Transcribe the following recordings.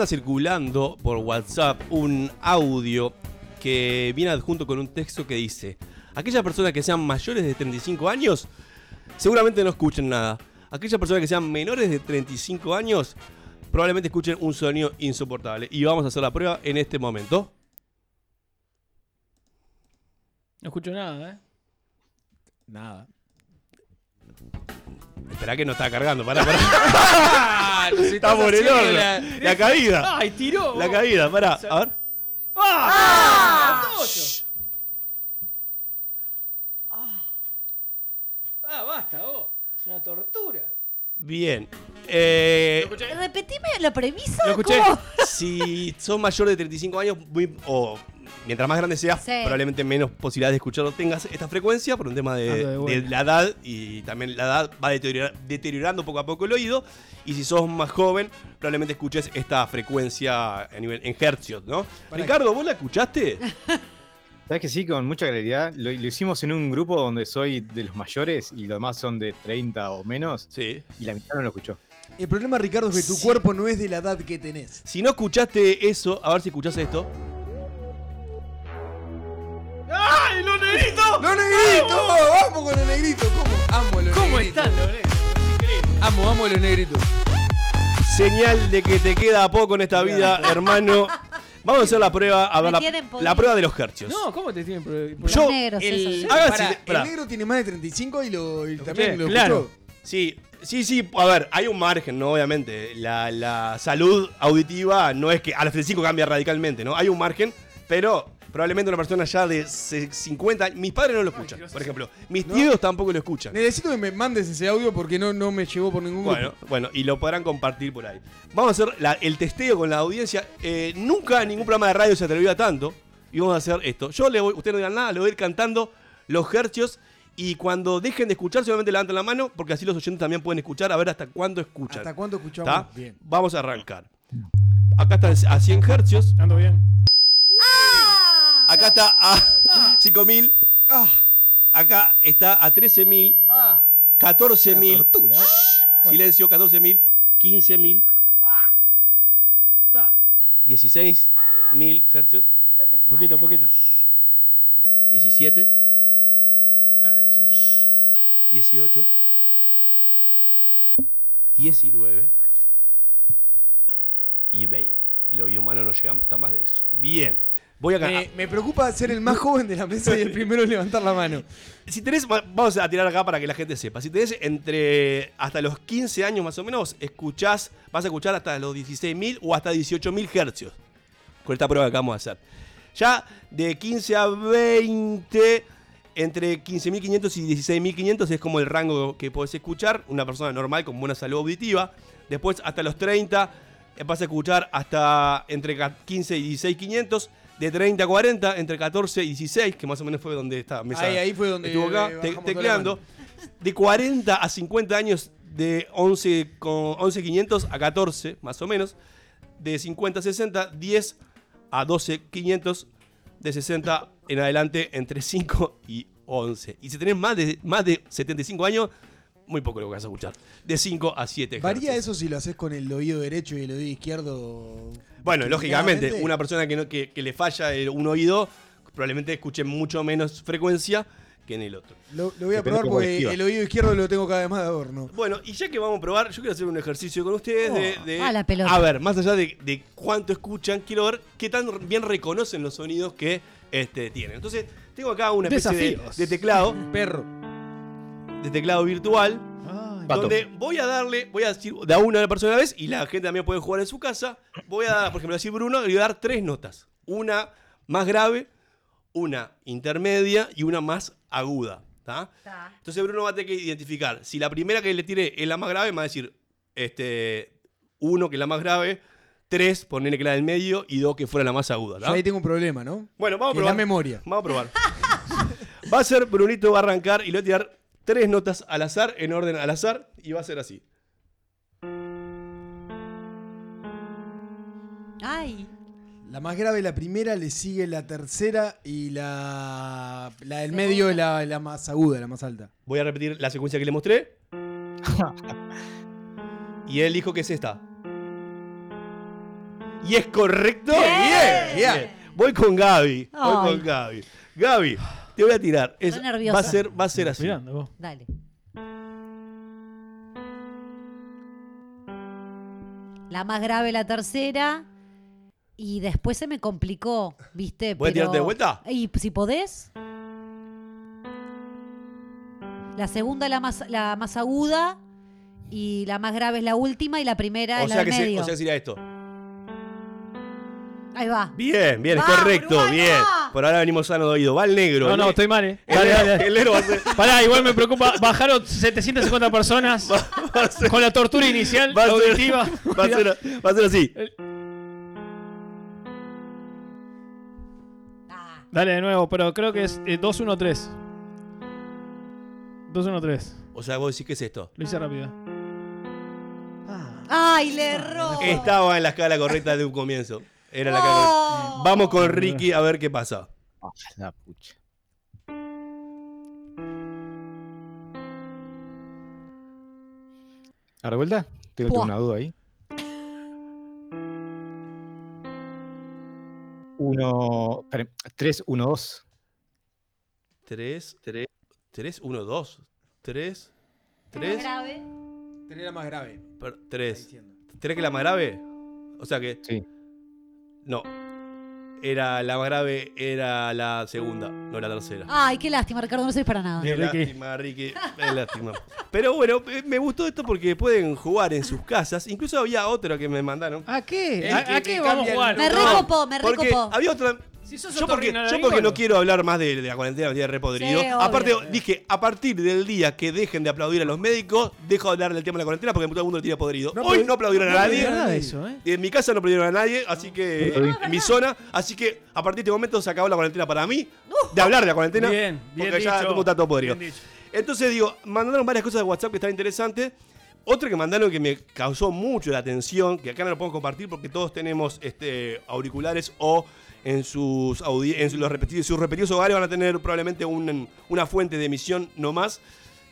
Anda circulando por WhatsApp un audio que viene adjunto con un texto que dice: Aquellas personas que sean mayores de 35 años seguramente no escuchen nada. Aquellas personas que sean menores de 35 años probablemente escuchen un sonido insoportable. Y vamos a hacer la prueba en este momento. No escucho nada, ¿eh? Nada. Espera que no está cargando, pará, pará. Ah, nos Está por el horno. la- La caída. ¡Ay, tiró! La caída, pará. A ver. ¡Ah! ¡Ah, basta, vos! Es una tortura. Bien. Eh, Repetime la premisa. Lo escuché. ¿cómo? Si sos mayor de 35 años, muy- o mientras más grande seas, Sí. probablemente menos posibilidades de escucharlo tengas esta frecuencia por un tema de, Ando de la edad y también la edad va deteriora- deteriorando poco a poco el oído. Y si sos más joven, probablemente escuches esta frecuencia a nivel, en hercios, ¿no? Para- Ricardo, ¿vos la escuchaste? ¿Sabes que sí? Con mucha claridad. Lo, lo hicimos en un grupo donde soy de los mayores y los demás son de 30 o menos. Sí. Y la mitad no lo escuchó. El problema, Ricardo, es que tu Sí. cuerpo no es de la edad que tenés. Si no escuchaste eso, a ver si escuchás esto. ¡Ay, los negritos! ¡Los negritos! ¡Vamos con los negritos! ¿Cómo? Amo los ¿Cómo están los negritos? Amo, amo los negritos. Señal de que te queda poco en esta vida, hermano. Vamos a hacer la prueba, a ver la, la prueba de los hercios. No, ¿cómo te tienen pro- Yo- Los negros, el- esos. Haga Pará, si- pará. el negro tiene más de 35 y, lo, y Lo también lo claro. escuchó. Sí, sí, sí. A ver, hay un margen, ¿no? Obviamente. La, la salud auditiva no es que a los 35 cambia radicalmente, ¿no? Hay un margen, pero probablemente una persona ya de se- 50 años. Mis padres no lo escuchan, por ejemplo. Mis ¿No? tíos tampoco lo escuchan. Necesito que me mandes ese audio porque no, no me llegó por ningún Bueno, grupo. bueno, y lo podrán compartir por ahí. Vamos a hacer la- el testeo con la audiencia. Eh, nunca en ningún programa de radio se atrevió a tanto. Y vamos a hacer esto. Yo le voy, ustedes no digan nada, le voy a ir cantando los hercios. Y cuando dejen de escuchar, solamente levanten la mano, porque así los oyentes también pueden escuchar, a ver hasta cuándo escuchan. ¿Hasta cuándo escuchamos? ¿Está? Bien. Vamos a arrancar. Acá está a 100 hercios. Ando bien. Acá está a 5000. Acá está a 13000. 14000. tortura, ¿eh? Silencio, 14000. 15000. 16000 hercios. Esto te hace Poquito, poquito. cabeza, ¿no? 17. Ay, ya, ya no. 18. 19. Y 20. El oído humano no llega hasta más de eso. Bien. Voy a Me, ganar. me preocupa ser el más joven de la mesa y el primero en levantar la mano. Si tenés, va- vamos a tirar acá para que la gente sepa. Si tenés entre hasta los 15 años más o menos, escuchás, vas a escuchar hasta los 16.000 o hasta 18.000 hercios. Con esta prueba que vamos a hacer. Ya de 15 a 20 Entre 15.500 y 16.500 es como el rango que podés escuchar, una persona normal con buena salud auditiva. Después hasta los 30 eh, vas a escuchar hasta entre ca- 15 y 16.500. De 30 a 40, entre 14 y 16, que más o menos fue donde esta mesa Ahí, ahí fue donde estuvo acá, eh, te- tecleando. De 40 a 50 años, de 11 con 11.500 a 14, más o menos. De 50 a 60, 10 a 12.500. De 60 en adelante, entre 5 y 11. Y si tenés más de, más de 75 años, muy poco lo que vas a escuchar. De 5 a 7 la mano. ¿Varía eso si lo haces con el oído derecho y el oído izquierdo? Bueno, lógicamente, una persona que, no, que, que le falla el- un oído, probablemente escuche mucho menos frecuencia que en el otro. Lo, lo voy a Depende probar porque esquiva. el oído izquierdo lo tengo cada vez más de adorno. Bueno, y ya que vamos a probar, yo quiero hacer un ejercicio con ustedes de, de- Ah, la pelota. A ver, más allá de, de cuánto escuchan, quiero ver qué tan bien reconocen los sonidos que este, tienen. Entonces, tengo acá una especie de, de teclado, Perro. De teclado virtual, donde voy a darle, voy a decir de a una a la persona a la vez, y la gente también puede jugar en su casa. Voy a dar, por ejemplo, decir Bruno, y voy a dar tres notas. Una más grave, una intermedia y una más aguda. ¿tá? Entonces Bruno va a tener que identificar. Si la primera que le tire es la más grave, me va a decir este, uno que es la más grave, tres, ponerle que la del medio, y dos que fuera la más aguda. Yo ahí tengo un problema, ¿no? Bueno, vamos a Que probar. la memoria. Vamos a probar. va a ser, Brunito va a arrancar y le va a tirar tres notas al azar, en orden al azar, y va a ser así. Ay. La más grave, la primera, le sigue la tercera y la, la del medio es la, la más aguda, la más alta. Voy a repetir la secuencia que le mostré. y él dijo que es esta. Y es correcto. Bien, bien. Voy con Gaby. Voy con Gaby. Gaby, te voy a tirar. Es- Estoy nerviosa. va a ser, va a ser así. Mirando vos. Dale. La más grave la tercera. Y después se me complicó, ¿viste? ¿Voy a tirarte de vuelta? Y si podés. La segunda la más, la más aguda. Y la más grave es la última. Y la primera O es la sea, del que se- medio. o sea, sería esto. Ahí va. Bien, bien, es Va, correcto, Uruguay, bien. va. Por ahora venimos sano de oído. Va el negro. No, el no, estoy mal, eh. el Dale, negro- dale, dale. el negro va a ser. Pará, igual me preocupa. Bajaron 750 personas ser- con la tortura inicial va a ser- auditiva. va a ser- va a ser así. Ah, Dale de nuevo, pero creo que es eh, 2-1-3. 2-1-3. O sea, vos decís que es esto. Lo hice rápido. Ay, le erró. Estaba en la escala correcta de un comienzo. Era la Oh. Vamos con Ricky a ver qué pasa. Ah, la pucha. ¿A vuelta? Tengo una duda ahí. Uno. esperen, Tres, uno, dos. 3, 3, 3, 1, 2. 3, Más 3, grave. Tenés la más grave. está 3. diciendo. ¿3 que es la más grave? O sea que. Sí. No. Era la más grave, era la segunda, no la tercera. Ay, qué lástima, Ricardo, no sirves para nada. Qué Ricky. lástima, Ricky. Qué lástima. Pero bueno, eh, me gustó esto porque pueden jugar en sus casas. Incluso había otra que me mandaron. ¿A qué? El ¿A, que a te qué vamos a jugar? Me recopó, me Porque recopó. había otra. Si sos Yo porque, otorrino, yo porque no quiero hablar más de, de la cuarentena, me tiene repodrido. Sí, obvio. Aparte, dije, a partir del día que dejen de aplaudir a los médicos, dejo de hablar del tema de la cuarentena porque todo el mundo lo tiene podrido. No, Hoy no aplaudieron a nadie. aplaudieron nada de eso, ¿eh? En mi casa no aplaudieron a nadie, así que. En mi zona. Así que a partir de este momento se acabó la cuarentena para mí. De hablar de la cuarentena. Bien, bien Porque ya dicho. todo está todo podrido. Entonces digo, mandaron varias cosas de WhatsApp que estaban interesantes. Otra que mandaron que me causó mucho la atención, que acá no lo puedo compartir porque todos tenemos este, auriculares o en sus, en sus, los repetidos, sus repetidos hogares van a tener probablemente un- una fuente de emisión no más.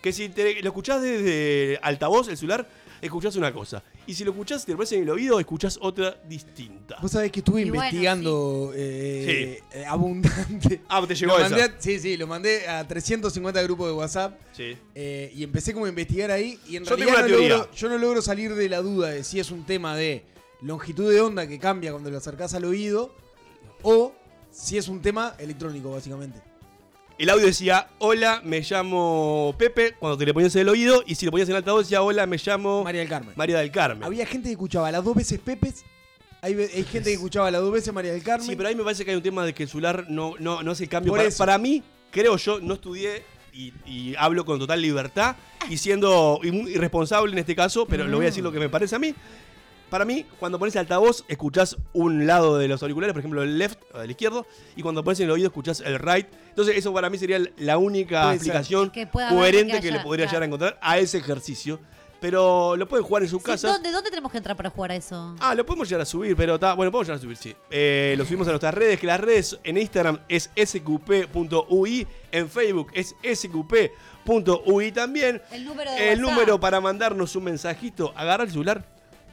Que si te, lo escuchás desde altavoz, el celular, escuchás una cosa. Y si lo escuchás, te lo pones en el oído, escuchás otra distinta. Vos sabés que estuve Y bueno, investigando eh, eh, abundante. Ah, te llegó Lo esa. a- sí, sí, lo mandé a 350 grupos de WhatsApp Sí. eh, y empecé como a investigar ahí y en Yo tengo realidad una no teoría. logro- yo no logro salir de la duda de si es un tema de longitud de onda que cambia cuando lo acercás al oído o si es un tema electrónico, básicamente. El audio decía, hola, me llamo Pepe, cuando te le ponías en el oído, y si lo ponías en el altavoz decía, hola, me llamo María del Carmen. María del Carmen. Había gente que escuchaba las dos veces Pepes, hay, gente que escuchaba las dos veces María del Carmen. Sí, pero ahí me parece que hay un tema de que el celular no, no, no hace el cambio. Para, mí, creo yo, no estudié y, y hablo con total libertad y siendo irresponsable en este caso, pero lo voy a decir lo que me parece a mí. Para mí, cuando pones altavoz, escuchás un lado de los auriculares, por ejemplo, el left, o el izquierdo, y cuando pones en el oído, escuchás el right. Entonces, eso para mí sería la única aplicación Que coherente que que, le podría llegar a encontrar a ese ejercicio. Pero lo pueden jugar en su Sí, casa. ¿Dónde, ¿Dónde tenemos que entrar para jugar a eso? Ah, lo podemos llegar a subir, pero está. Bueno, podemos llegar a subir, sí. Eh, lo subimos a nuestras redes, que las redes en Instagram es sqp.ui, en Facebook es sqp.ui también. El número de El WhatsApp. número para mandarnos un mensajito, agarra el celular,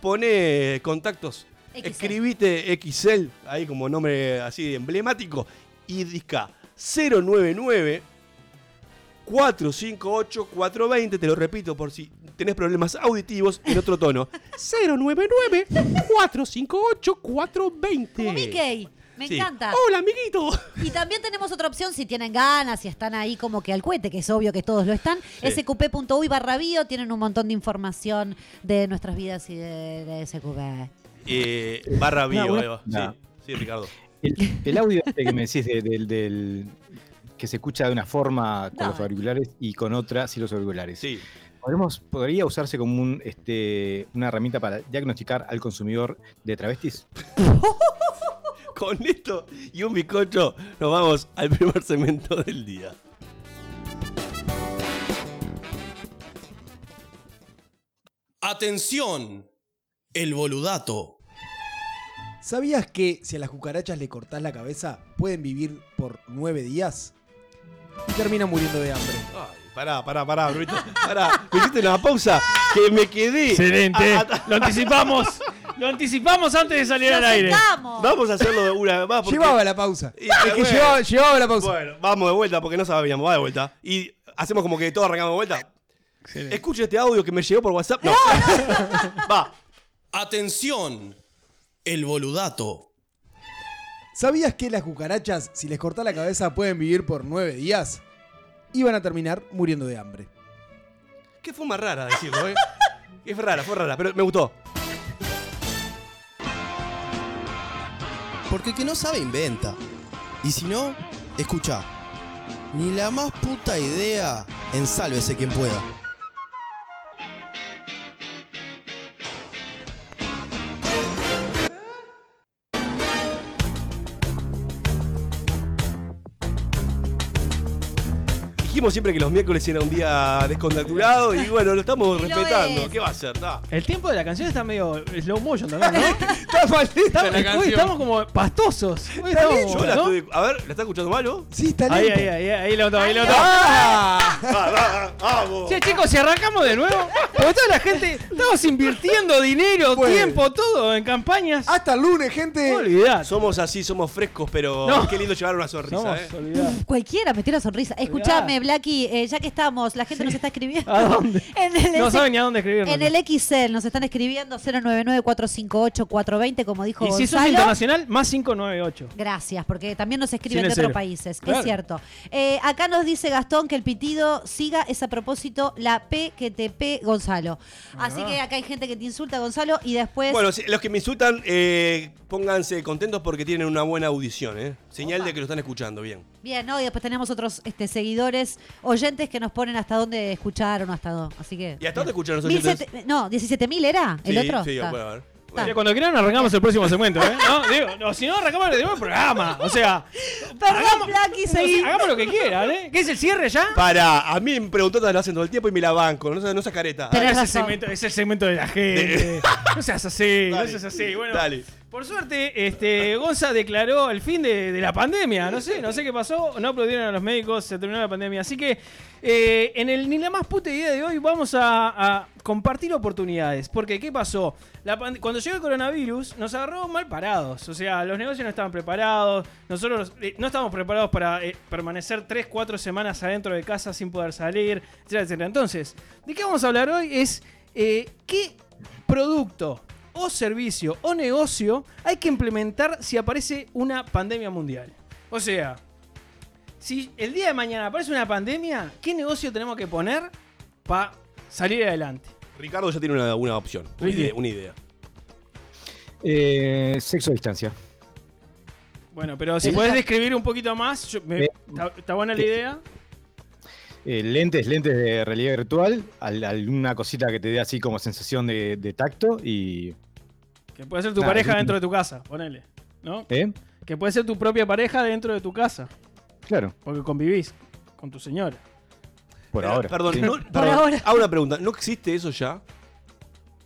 pone contactos, XL. escribite XL, ahí como nombre así emblemático, y disca 099 458 420, te lo repito por si tenés problemas auditivos en otro tono. 099 458 420. Como Mickey. Me Sí. encanta. Hola, amiguito. Y también tenemos otra opción si tienen ganas, si están ahí como que al cohete, que es obvio que todos lo están. Sí. sqp.uy barra bio, tienen un montón de información de nuestras vidas y de, de SQP. Eh, barra bio, No, una- ahí va. no. Sí, sí, Ricardo. El, el audio este que me decís de- del, del- que se escucha de una forma con No. los auriculares y con otra sin los auriculares. Sí. ¿Podemos, ¿Podría usarse como un, este, una herramienta para diagnosticar al consumidor de travestis? Con esto y un bizcocho nos vamos al primer segmento del día. Atención, el boludato. ¿Sabías que si a las cucarachas le cortás la cabeza, pueden vivir por nueve días? Y terminan muriendo de hambre. Ay, pará, pará, pará, Brunito. Pará, me hiciste una pausa que me quedé. Excelente. Lo anticipamos. Lo anticipamos antes de salir ¡Lo al aire. sentamos! Vamos a hacerlo de una vez más. porque- Llevaba la pausa. Y- es que bueno. llevaba, llevaba la pausa. Bueno, vamos de vuelta porque no sabíamos, va de vuelta. Y hacemos como que todos arrancamos de vuelta. Escucha este audio que me llegó por WhatsApp. No. va. Atención, el boludato. ¿Sabías que las cucarachas, si les cortás la cabeza, pueden vivir por nueve días? Y van a terminar muriendo de hambre. Qué forma rara decirlo, ¿eh? Es rara, fue rara, pero me gustó. Porque el que no sabe inventa. Y si no, escucha. Ni la más puta idea en sálvese quien pueda. Dijimos siempre que los miércoles era un día descontracturado y bueno, lo estamos Y lo respetando. es. ¿Qué va a hacer? Ta. El tiempo de la canción está medio slow motion también, ¿no? Está maldita Estamos, hoy como pastosos. Hoy estamos, Yo la ¿no? estoy. A ver, ¿la está escuchando mal vos? Sí, está Ahí, ahí, ahí, ahí levantó, ahí levantó. ¡Ah! Va, va, va, ¡Vamos! Che, chicos, si arrancamos de nuevo, porque toda la gente, estamos invirtiendo dinero, tiempo, todo en campañas. Hasta el lunes, gente. No olvidás. Somos así, somos frescos, pero No. qué lindo llevar una sonrisa, Somos, ¿eh? Cualquiera metió la sonrisa. Escuchame, Blacky, eh, ya que estamos, la gente nos está escribiendo. ¿A dónde? En el, No saben ni a dónde escribirnos. en el XL nos están escribiendo 099-458-420, como dijo y si sos Gonzalo. internacional, más 598. Gracias, porque también nos escriben Sin de otros países. Claro. Es cierto. Eh, acá nos dice Gastón que el pitido siga es a propósito la P que te P Gonzalo. Así que acá hay gente que te insulta Gonzalo y después. Bueno, si- los que me insultan, eh, pónganse contentos porque tienen una buena audición, ¿eh? Señal de que lo están escuchando bien. Bien, ¿no? Y después tenemos otros este, seguidores, oyentes que nos ponen hasta dónde escucharon o hasta dónde. Así que. ¿Y hasta dónde escuchan los Mil oyentes? sete- no, 17.000 era el sí, otro. Sí, Está. puede haber. Está. Che, Cuando quieran arrancamos el próximo segmento, ¿eh? No, digo, no, si no arrancamos el nuevo programa. O sea, Perdón, hagamos, Blacky, o sea, seguí. hagamos lo que quieran, ¿eh? ¿Qué es el cierre ya? Para, a mí me preguntó lo hacen todo el tiempo y me la banco, no, no esa careta. Tenés Ah, es, el razón. segmento, es el segmento de la gente. No seas así, no Dale. seas así. Bueno, Dale. Por suerte, este, Gonza declaró el fin de, la pandemia. No sé, no sé qué pasó. No aplaudieron a los médicos, se terminó la pandemia. Así que eh, en el ni la más puta idea de hoy vamos a, compartir oportunidades. Porque, ¿qué pasó? Cuando llegó el coronavirus, nos agarró mal parados. O sea, los negocios no estaban preparados. Nosotros eh, no estábamos preparados para eh, permanecer 3, 4 semanas adentro de casa sin poder salir, etcétera, etcétera. Entonces, ¿de qué vamos a hablar hoy? Es qué producto o servicio o negocio hay que implementar si aparece una pandemia mundial. O sea, si el día de mañana aparece una pandemia, ¿qué negocio tenemos que poner para salir adelante? Ricardo ya tiene una, una opción, una idea, una idea. Eh, sexo a distancia. Bueno, pero si Eh, puedes describir un poquito más, yo me- Me, ¿Está, buena la idea? Eh, lentes, lentes de realidad virtual, al- alguna cosita que te dé así como sensación de, de tacto y. Que puede ser tu pareja dentro de tu casa, ponele. ¿No? ¿Eh? Que puede ser tu propia pareja dentro de tu casa. Claro, Porque convivís con tu señora. por Pero, ahora. Perdón, sí. no- perdón, ahora. hago una pregunta. ¿No existe eso ya?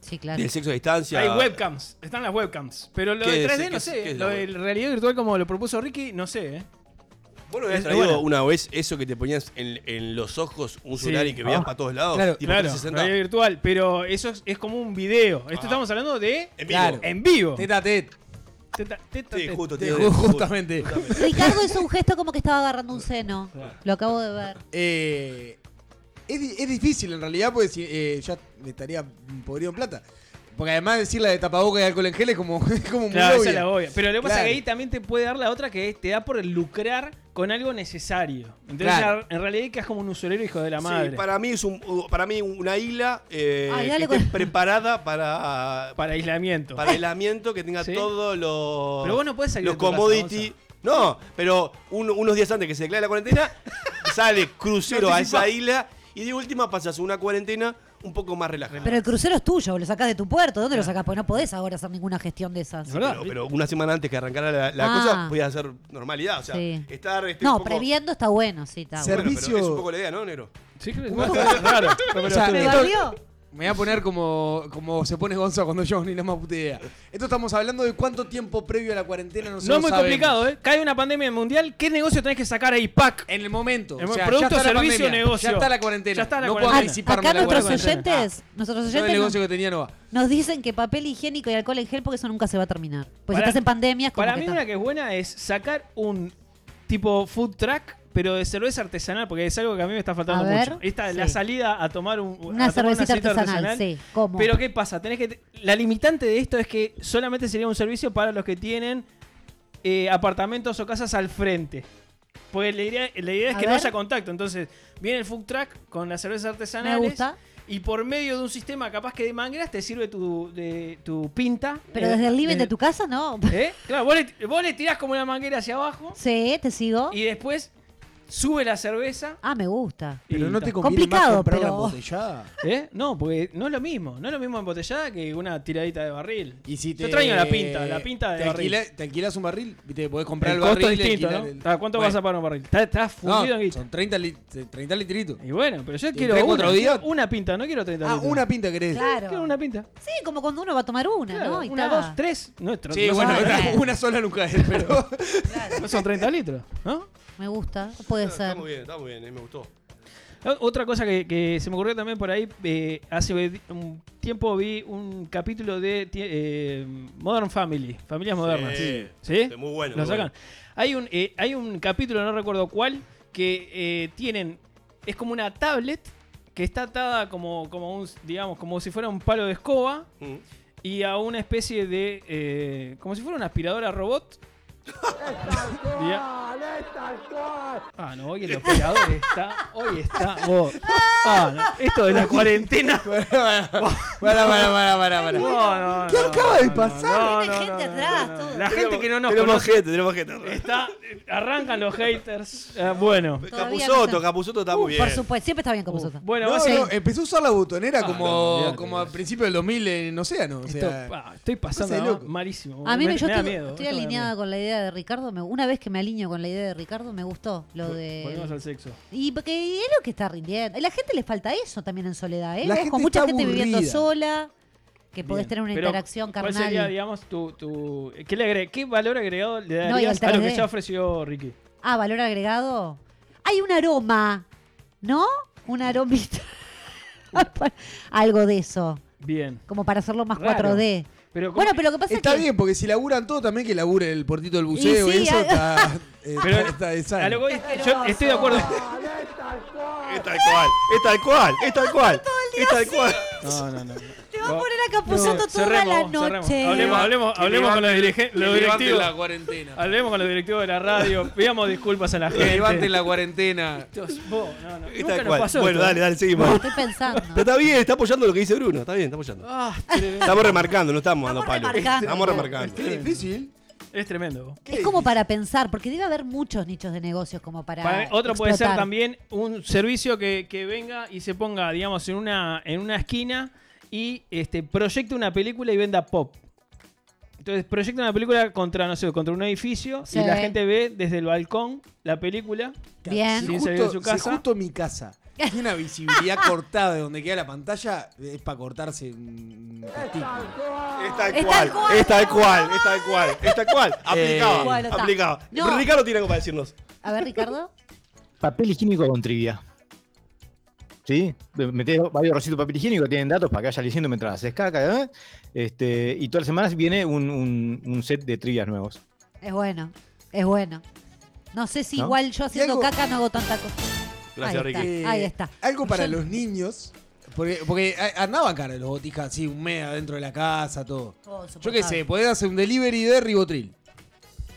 Sí, claro. Del sexo a distancia. Hay webcams, están las webcams. Pero lo ¿Qué de es? 3D ¿Qué no sé. es Lo de realidad virtual como lo propuso Ricky, no sé, ¿eh? ¿Vos no habías traído buena. una vez eso que te ponías en, en los ojos un Sí. celular y que veías Ah. para todos lados? Claro, tipo claro, 360? realidad virtual. Pero eso es, es como un video. Esto Ah. estamos hablando de En vivo. Claro. en vivo. Teta a tet. Teta- teta- Sí, teta. justo. Te- tiene- justamente. Ricardo hizo un gesto como que estaba agarrando un seno. Lo acabo de ver. Eh, es, es difícil en realidad, porque si, eh, ya me estaría podrido en plata. Porque además decir la de tapaboca y alcohol en gel es como, es como muy Claro, esa obvia. es la obvia. Pero lo que pasa es que ahí también te puede dar la otra que es, te da por lucrar con algo necesario. Entonces, Claro. en realidad quedas como un usurero hijo de la Sí, madre. para... para mí es un, para mí una isla eh, Ay, que dale esté con- preparada para, aislamiento. para aislamiento, que tenga Sí. todos los, Pero vos no podés salir los de tu casa, commodity. no, pero un- unos días antes que se declare la cuarentena, sale crucero a esa isla y de última pasas una cuarentena un poco más relajada. Pero el crucero es tuyo, lo sacás de tu puerto. ¿Dónde lo sacás? Porque no podés ahora hacer ninguna gestión de esas. Es. Pero, pero una semana antes que arrancara la, la Ah. cosa, podía hacer normalidad. O sea, Sí. estar. este, No, un poco- previendo está bueno, sí, está. Bueno, pero Servicio- es un poco la idea, ¿no, Negro? Sí, creo que raro. Pero. Me voy a poner como, como se pone Gonza cuando yo ni la más puta idea. Esto estamos hablando de cuánto tiempo previo a la cuarentena nosotros no es muy sabemos. complicado, ¿eh? Cae una pandemia mundial, ¿qué negocio tenés que sacar ahí? ¡Pac! En el momento. En o sea, producto, ya está la servicio, pandemia, negocio. Ya está la cuarentena. Ya está la no cuarentena. puedo anticiparme Acá la nuestros cuarentena. oyentes, nuestros Yo el oyentes negocio que tenía no va. nos dicen que papel higiénico y alcohol en gel porque eso nunca se va a terminar. Pues si estás en pandemia es como Para que mí está. una que es buena es sacar un tipo food truck, pero de cerveza artesanal, porque es algo que a mí me está faltando ver, mucho. Esta, sí. la salida a tomar un, Una a tomar cervecita artesanal, sí. ¿Cómo? Pero ¿qué pasa? Tenés que la limitante de esto es que solamente sería un servicio para los que tienen eh, apartamentos o casas al frente. Porque la idea, la idea es A que no haya contacto. Entonces, viene el food truck con las cervezas Me artesanales. gusta. Y por medio de un sistema capaz que de mangueras te sirve tu, de, tu pinta. Pero Eh, desde el living de tu casa, no. ¿Eh? Claro, vos le, vos le tirás como una manguera hacia abajo Sí, te sigo. y después sube la cerveza. Ah, me gusta. y Pero no te conviene Complicado, más comprarla pero- embotellada. ¿Eh? No, porque no es lo mismo. No es lo mismo embotellada que una tiradita de barril. Y si Yo extraño la pinta, la pinta de te, barril. alquila- te alquilas un barril, viste, podés comprar el el, costo barril y distinto, ¿no? alquilar el- Ah, ¿Cuánto Bueno, vas a pagar un barril? Estás está no, fundido en guita. son 30, lit- 30 litritos. Y bueno, pero yo ¿Y quiero tres, una, días? una pinta, no quiero 30 Ah, litros. una pinta querés. Claro. Quiero una pinta. Sí, como cuando uno va a tomar una, Claro, ¿no? Y una, ta. dos, tres. No, es tr- Sí, no bueno, son, bueno. una, una sola nunca es, pero. Claro. no son 30 litros, ¿no? Me gusta, puede Está ser. muy bien, está muy bien, eh, me gustó. O- Otra cosa que, que se me ocurrió también por ahí, eh, hace un tiempo vi un capítulo de eh, Modern Family, familias modernas. Sí. ¿Sí? Sí, muy bueno, Lo muy sacan. bueno. Hay, un, eh, hay un capítulo, no recuerdo cuál, que eh, tienen, es como una tablet que está atada como, como un, digamos, como si fuera un palo de escoba Mm. y a una especie de, eh, como si fuera una aspiradora robot. Ya. Ah, no, hoy el operador está, hoy está, vos. Ah, no, esto de la cuarentena. Para, para, para, para, para, para. No, no, ¿Qué no, acaba no, de pasar? no, Viene no, gente atrás, no, no. todo. La gente que no nos tenemos conoce gente, tenemos gente. está, arrancan los haters. Eh, bueno. Capuzoto. Capuzoto está Uh, muy bien. Por supuesto, siempre está bien vosotros. Bueno, No, empezó a usar la botonera Ah, como, como a principios del 2000 en Océano. O Esto- sea, ah, estoy pasando malísimo. A mí me, me, yo me da estoy, miedo. estoy alineada con la idea de Ricardo. me- una vez que me alineo con la idea de Ricardo, me gustó lo Volvemos al de. sexo. Y porque es lo que está rindiendo. A la gente le falta eso también en soledad, ¿eh? La Vos gente con mucha está gente viviendo sola, que podés Bien. tener una Pero, interacción ¿Cuál carnal. sería, digamos, tu. tu ¿qué, le agre- ¿Qué valor agregado le No, y darías el a lo que 3D. ya ofreció Ricky? Ah, valor agregado. Hay un aroma, ¿no? Un aromita. Algo de eso. Bien. Como para hacerlo más Raro. 4D. Pero, Bueno, ¿cómo- pero lo que pasa está es que. bien, porque si laburan todo, también que labure el portito del buceo y, sí, eso a- está, eh, Pero- está, está a lo que yo estoy de acuerdo. Es tal cual, es tal cual, es tal cual. Es tal cual. No, no, no. Te va a poner a Capuzotto toda Cerremos, la cerremos. noche. Hablemos, hablemos, hablemos con los, dirige- los directivos. la cuarentena. Hablemos con los directivos de la radio. Pidamos disculpas a la gente. levanten la cuarentena. Estos- vos, no, no, Es nunca tal nos cual. pasó Bueno, esto, dale, dale, seguimos. Estoy pensando. Pero está bien, está apoyando lo que dice Bruno. Está bien, está apoyando. Ah. Estamos remarcando, no estamos dando palos. remarcando. Estamos remarcando. Es difícil. Es tremendo. Es como para pensar, porque debe haber muchos nichos de negocios como para. Para- otro puede ser también un servicio que, que venga y se ponga, digamos, en una, en una esquina y este, proyecte una película y venda pop. Entonces proyecta una película contra, no sé, contra un edificio Sí. y la gente ve desde el balcón la película. Bien. Si justo, de su si casa. justo mi casa tiene una visibilidad cortada de donde queda la pantalla, es para cortarse un testículo. Es tal Es cual, tal cual. es tal cual, es tal cual, es tal cual. Aplicado, Bueno, está. aplicado. No. Pero Ricardo tiene algo para decirnos. A ver, Ricardo. Papel higiénico con trivia. ¿Sí? Metés varios rositos de papel higiénico, tienen datos para que vaya leyendo mientras haces caca. ¿eh? Este, y todas las semanas viene un, un- un set de trivias nuevos. Es bueno, es bueno. No sé si ¿No? igual yo haciendo caca no hago tanta cosa. Gracias, Ahí está. Ricky. Eh, Ahí está. Algo para Yo- los niños. Porque, porque a- andaban cara los botijas así, un mes adentro de la casa, todo. Yo qué sé, insoportable. podés hacer un delivery de ribotril.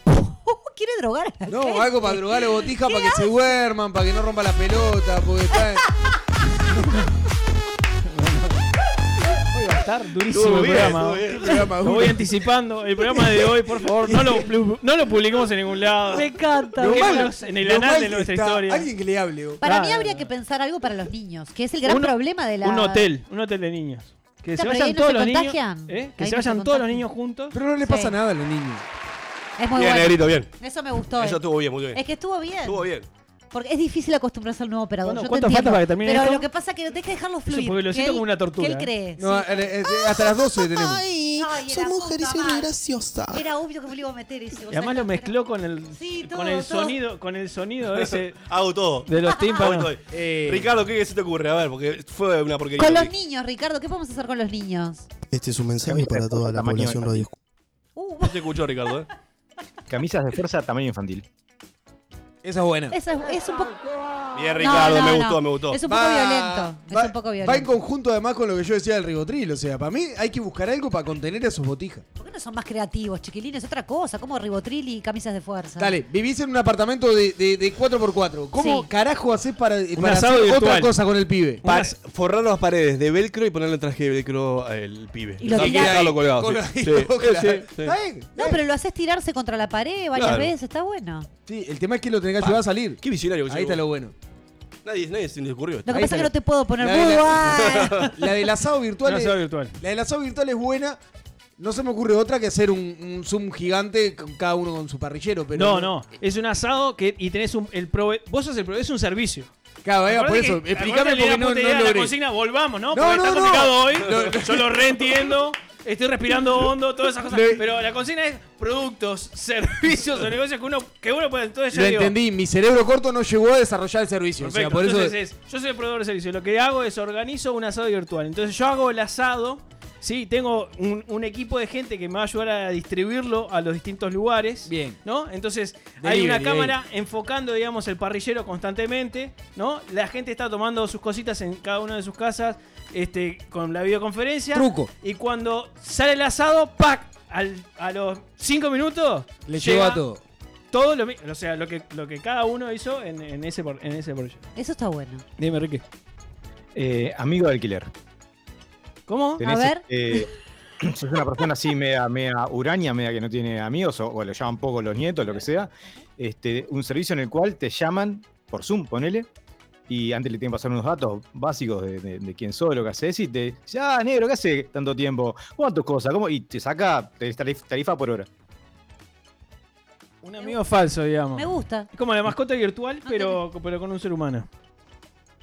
¿Quiere drogar a la No, gente? algo para drogar a los botijas para que se duerman, para que no rompa la pelota, porque está. Estar durísimo el programa. Lo voy anticipando. El programa de hoy, por favor, no lo, no lo publiquemos en ningún lado. Me encanta. En el lo anal mal de nuestra está- historia. Alguien que le hable. Para mí habría que pensar algo para los niños, que es el gran Un- problema de la. Un hotel, un hotel de niños. Que se vayan no todos se los niños. ¿eh? Que se no se vayan todos los niños juntos. Pero no les pasa Sí. nada a los niños. Es muy Bien, bueno. Negrito, bien. Eso me gustó. Eso eh. estuvo bien, muy bien. Es que estuvo bien. Estuvo bien. Porque es difícil acostumbrarse al nuevo operador. Bueno, yo te ¿cuánto entiendo. falta para que termine Pero esto? lo que pasa es que tenés que dejarlo fluir. porque lo que siento él- como una tortura, Que él ¿eh? cree. No, sí. eh, eh, hasta las 12 tenemos. Ay, Ay, soy mujer y puta soy madre. graciosa. Era obvio que me lo iba a meter ese. Y además lo mezcló con el, Sí, todo, con el todo. sonido, con el sonido ese Hago todo. de los Hago tímpanos. todo. Eh, Ricardo, ¿qué se te ocurre? A ver, porque fue una porquería. Con los niños, Ricardo, ¿qué podemos hacer con los niños? Este es un mensaje para toda la Tamaño población infantil. radio. Uh, No te escuchó, Ricardo, ¿eh? Camisas de fuerza tamaño infantil. Esa es buena. es, es un poco. Bien, Ricardo, No, no, me no. gustó, me gustó. Es un poco Va- violento. Es va- un poco Va en violento. conjunto además con lo que yo decía del ribotril. O sea, para mí hay que buscar algo para contener a esos botijas. ¿Por qué son más creativos, chiquilines? Otra cosa, como ribotril y camisas de fuerza. Dale, vivís en un apartamento de, de, de 4x4. ¿Cómo Sí. carajo haces para, para asado hacer otra virtual. cosa con el pibe? Pa- forrar las paredes de velcro y ponerle el traje de velcro al pibe. Y lo Dejar- tirás dejarlo colgado. Con- sí. Sí, claro. sí, sí. ¿Está bien? No, pero lo haces tirarse contra la pared varias Claro. veces, está bueno. Sí, el tema es que lo tenés que ayudar a salir. Qué visionario que Ahí sos está vos. lo bueno. Nadie, nadie se le ocurrió. Lo que Ahí pasa está es que no te puedo poner La de del asado virtual. Un es- asado virtual. La del asado virtual es buena. No se me ocurre otra que hacer un, un zoom gigante con cada uno con su parrillero. Pero No, no. Es un asado que y tenés un el prove vos sos el prove es un servicio. Claro, eh, por eso. que- Explícame porque no, no la logré. consigna, volvamos, ¿no? No, Porque no, está no. complicado hoy. No, Yo lo reentiendo. Estoy respirando hondo, todas esas cosas. Pero la consigna es productos, servicios o negocios que uno, que uno puede. Entonces yo Lo digo, entendí. Mi cerebro corto no llegó a desarrollar el servicio. Perfecto. O sea, por eso. Entonces es, yo soy el proveedor de servicio. Lo que hago es organizo un asado virtual. Entonces yo hago el asado. Sí, tengo un, un equipo de gente que me va a ayudar a distribuirlo a los distintos lugares. Bien. ¿No? Entonces hay una ahí. cámara enfocando, digamos, el parrillero constantemente. ¿No? La gente está tomando sus cositas en cada una de sus casas. Este, con la videoconferencia. Truco. Y cuando sale el asado, ¡pac! Al- a los 5 minutos. Le llega a todo. Todo lo, mi- o sea, lo que, lo que cada uno hizo en, en ese, por- en ese proyecto. Eso está bueno. Dime, Ricky. Eh, amigo de alquiler. ¿Cómo? Tenés, ver. eh, sos una persona así media, media uraña, media que no tiene amigos, o, o lo llaman poco los nietos, lo que sea. Este, un servicio en el cual te llaman por Zoom, ponele, y antes le tienen que pasar unos datos básicos de, de- de quién sos, lo que haces, y te dice, ah, negro, ¿qué hace tanto tiempo? ¿Cuántas cosas? ¿Cómo? Y te saca tarif- tarifa por hora. Un amigo falso, digamos. Me gusta. Es como la mascota virtual, pero, pero con un ser humano.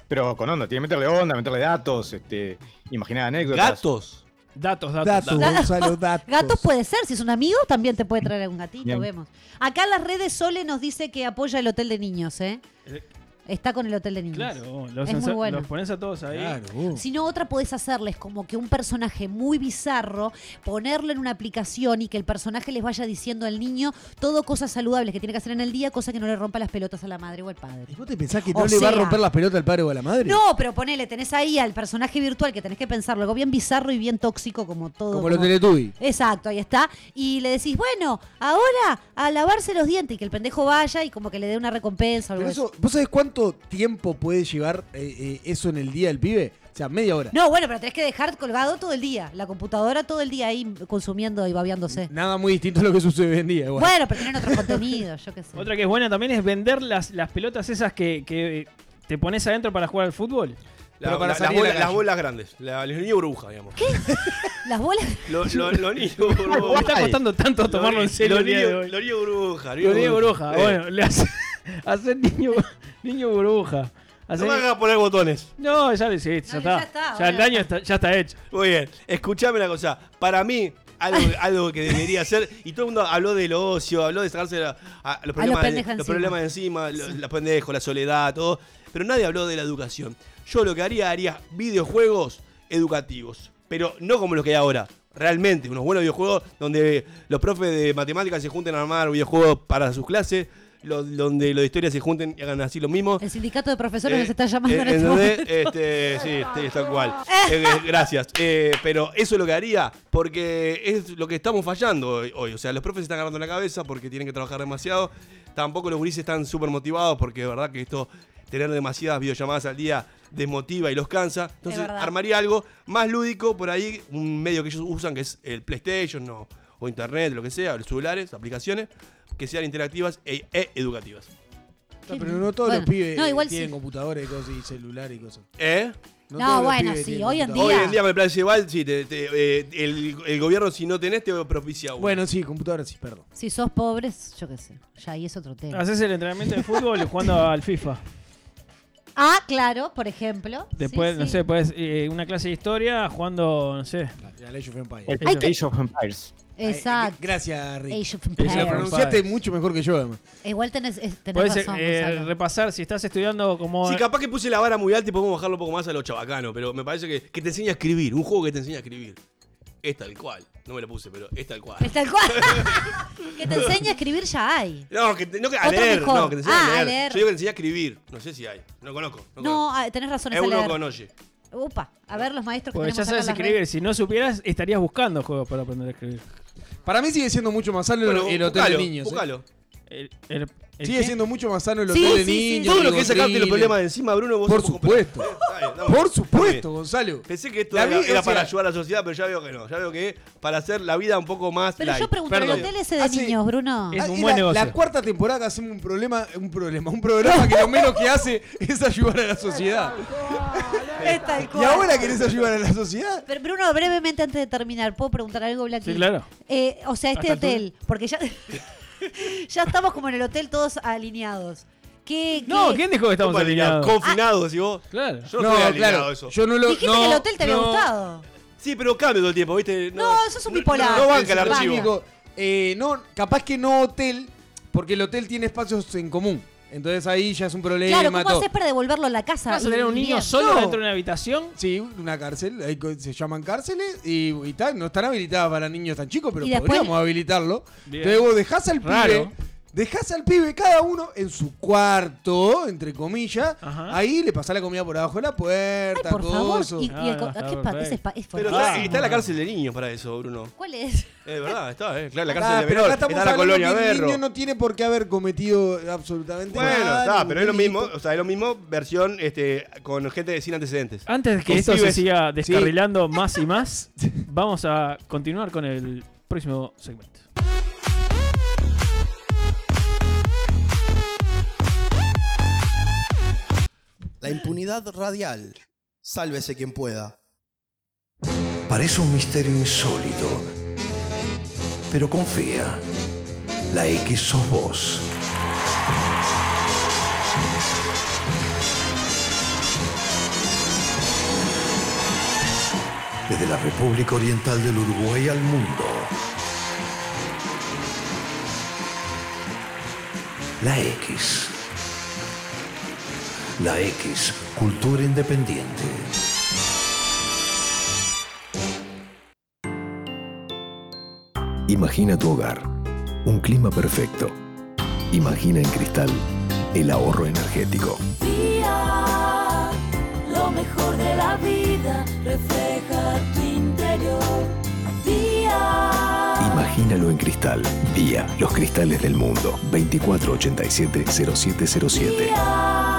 Pero con onda, tiene que meterle onda, meterle datos, este, imaginar anécdotas. Gatos. Datos, datos. Datos, datos. Gonzalo, datos. Gatos puede ser, si es un amigo también te puede traer algún gatito, Bien. vemos. Acá en las redes Sole nos dice que apoya el hotel de niños, ¿eh? Está con el hotel de niños. Claro, los, Es muy bueno. los pones a todos ahí. Claro. uh. Si no, otra podés hacerles como que un personaje muy bizarro, ponerlo en una aplicación y que el personaje les vaya diciendo al niño todo cosas saludables que tiene que hacer en el día, cosa que no le rompa las pelotas a la madre o al padre. ¿Y vos te pensás que no O le va a romper las pelotas al padre o a la madre? No, pero ponele, tenés ahí al personaje virtual que tenés que pensarlo, algo bien bizarro y bien tóxico como todo. Como los Teletubbies. Exacto, ahí está. Y le decís, bueno, ahora a lavarse los dientes y que el pendejo vaya y como que le dé una recompensa o algo Pero eso, ¿Vos sabés cuánto tiempo puede llevar eh, eh, eso en el día del pibe? sea, media hora. No, bueno, pero tenés que dejar colgado todo el día. La computadora todo el día ahí consumiendo y babeándose. Nada muy distinto a lo que sucede hoy en día. igual. Bueno, pero tienen otros contenidos, yo qué sé. Otra que es buena también es vender las, las pelotas esas que, que te pones adentro para jugar al fútbol. La- Pero para la- las, la bolas, las grandes. La, los niños burbuja, digamos. Las bolas. Los, los- los niños Me burbuja. está costando tanto tomarlo en serio Los niños, hoy. los niños burbuja. Lo. Eh, Bueno, le hace, hacer niño, niño burbuja. No Hacer- me hagas poner botones. No, ya lo hiciste, ya No, está. ya está, Ya el daño está, ya está hecho. Muy bien. Escuchame una cosa. Para mí, algo, algo que debería ser. Y todo el mundo habló del ocio, habló de sacarse la- a- los, problemas, de, los encima. problemas de encima, los, los pendejos, la soledad, todo. Pero nadie habló de la educación. Yo lo que haría, haría videojuegos educativos. Pero no como los que hay ahora. Realmente, unos buenos videojuegos donde los profes de matemáticas se junten a armar videojuegos para sus clases. Donde los de historia se junten y hagan así lo mismo. El sindicato de profesores Eh, nos está llamando eh, en este momento. Este, sí, tal cual. Eh, eh, gracias. Eh, pero eso es lo que haría, porque es lo que estamos fallando hoy, hoy. O sea, los profes se están agarrando la cabeza porque tienen que trabajar demasiado. Tampoco los gurises están súper motivados porque de verdad que esto, tener demasiadas videollamadas al día, desmotiva y los cansa. Entonces, armaría algo más lúdico por ahí, un medio que ellos usan que es el PlayStation o, o Internet, lo que sea, los celulares, aplicaciones, que sean interactivas e, e educativas. No, pero no todos Bueno, los pibes no, igual tienen sí. computadores y cosas y celular y cosas. ¿Eh? No, bueno, sí, hoy en computadores. Hoy día- en día me parece igual, sí, te- te- eh, el, el gobierno si no tenés te propicia uno. Bueno, sí, computadora sí, perdón. Si sos pobres, yo qué sé. Ya ahí es otro tema. Haces el entrenamiento de fútbol jugando al FIFA. Ah, claro, por ejemplo. Después, Sí, no sí. sé, pues una clase de historia jugando, no sé. La, la Age of Empires. El Age of Empires. Exacto. Gracias, Rick. Age of Lo pronunciaste mucho mejor que yo, además. Igual tenés, es- razón, eh, Gonzalo. repasar si estás estudiando como. Sí, capaz que puse la vara muy alta y podemos bajarlo un poco más a lo chabacano, pero me parece que, que te enseña a escribir, un juego que te enseña a escribir. Es tal cual. No me lo puse, pero es tal cual. Es tal cual. que te enseña a escribir ya hay. No, que, te- no, que a Otro leer, mejor. no, que te enseña Ah, a, a leer. Yo digo que te enseña a escribir. No sé si hay. No conozco. No, No, conozco. ah, tenés razón, es es a uno leer. con oye. Upa, a ver los maestros que Porque tenemos ya acá sabes en las escribir. redes. Si no supieras, estarías buscando juegos para aprender a escribir. Para mí sigue siendo mucho más sano Bueno, el hotel buscalo, de niños. ¿eh? buscalo. El, el- el Sigue qué? siendo mucho más sano el Sí, hotel de sí, sí, niños. Todo lo que es sacarte los problemas de encima, Bruno, vos Por un supuesto. Por supuesto, Gonzalo. Pensé que esto La era, para ayudar a la sociedad, pero ya veo que no. Ya veo que es para hacer la vida un poco más Pero light. yo pregunto, ¿el hotel ese de Hace- niños, Bruno? Es Ah, un y buen la, negocio. la cuarta temporada que hacemos un problema, un problema, un programa que lo menos que hace es ayudar a la sociedad. Es tal ¿Y ahora querés ayudar a la sociedad? Pero Bruno, brevemente antes de terminar, ¿puedo preguntar algo, Blacky? Sí, claro. Eh, o sea, este hotel, porque ya, ya estamos como en el hotel todos alineados. ¿Qué, No, qué- ¿quién dijo que estamos alineados? Confinados, decís vos. Claro. Yo no, estoy alineado a eso. Yo no lo. Dijiste no, que el hotel te había no, gustado. Sí, pero cambia todo el tiempo, ¿viste? No, sos un bipolar. No, banca el archivo. Digo, eh, no, capaz que no hotel, porque el hotel tiene espacios en común. Entonces ahí ya es un problema. Claro, ¿cómo todo. haces para devolverlo a la casa? ¿Vas a tener un niño bien. solo No. dentro de una habitación? Sí, una cárcel, ahí se llaman cárceles y, y tal, no están habilitadas para niños tan chicos, pero podríamos habilitarlo. Bien. Entonces vos dejás al Raro. pibe, dejás al pibe cada uno en su cuarto, entre comillas, Ajá. ahí le pasás la comida por abajo de la Ay, puerta, por favor. coso. Y, y el Ah, está ¿qué pa- pa- es Pero fortísimo. está, está la cárcel de niños para eso, Bruno. ¿Cuál es? Es verdad, está, ¿eh? Claro, la Ah, cárcel de pero menor. acá estamos Está la hablando colonia que el Berro. niño no tiene por qué haber cometido absolutamente Bueno, nada. está, ningún pero es lo delito. mismo, o sea, es lo mismo versión este, con gente sin antecedentes. Antes de que Con esto se pibes. siga descarrilando más y más, vamos a continuar con el próximo segmento. La impunidad radial. Sálvese quien pueda. Parece un misterio insólito. Pero confía. La X sos vos. Desde la República Oriental del Uruguay al mundo. La X. La X, cultura independiente. Imagina tu hogar, un clima perfecto. Imagina en cristal el ahorro energético. Día, lo mejor de la vida refleja tu interior. Día, Imagínalo en cristal. Día, los cristales del mundo. 2487-0707.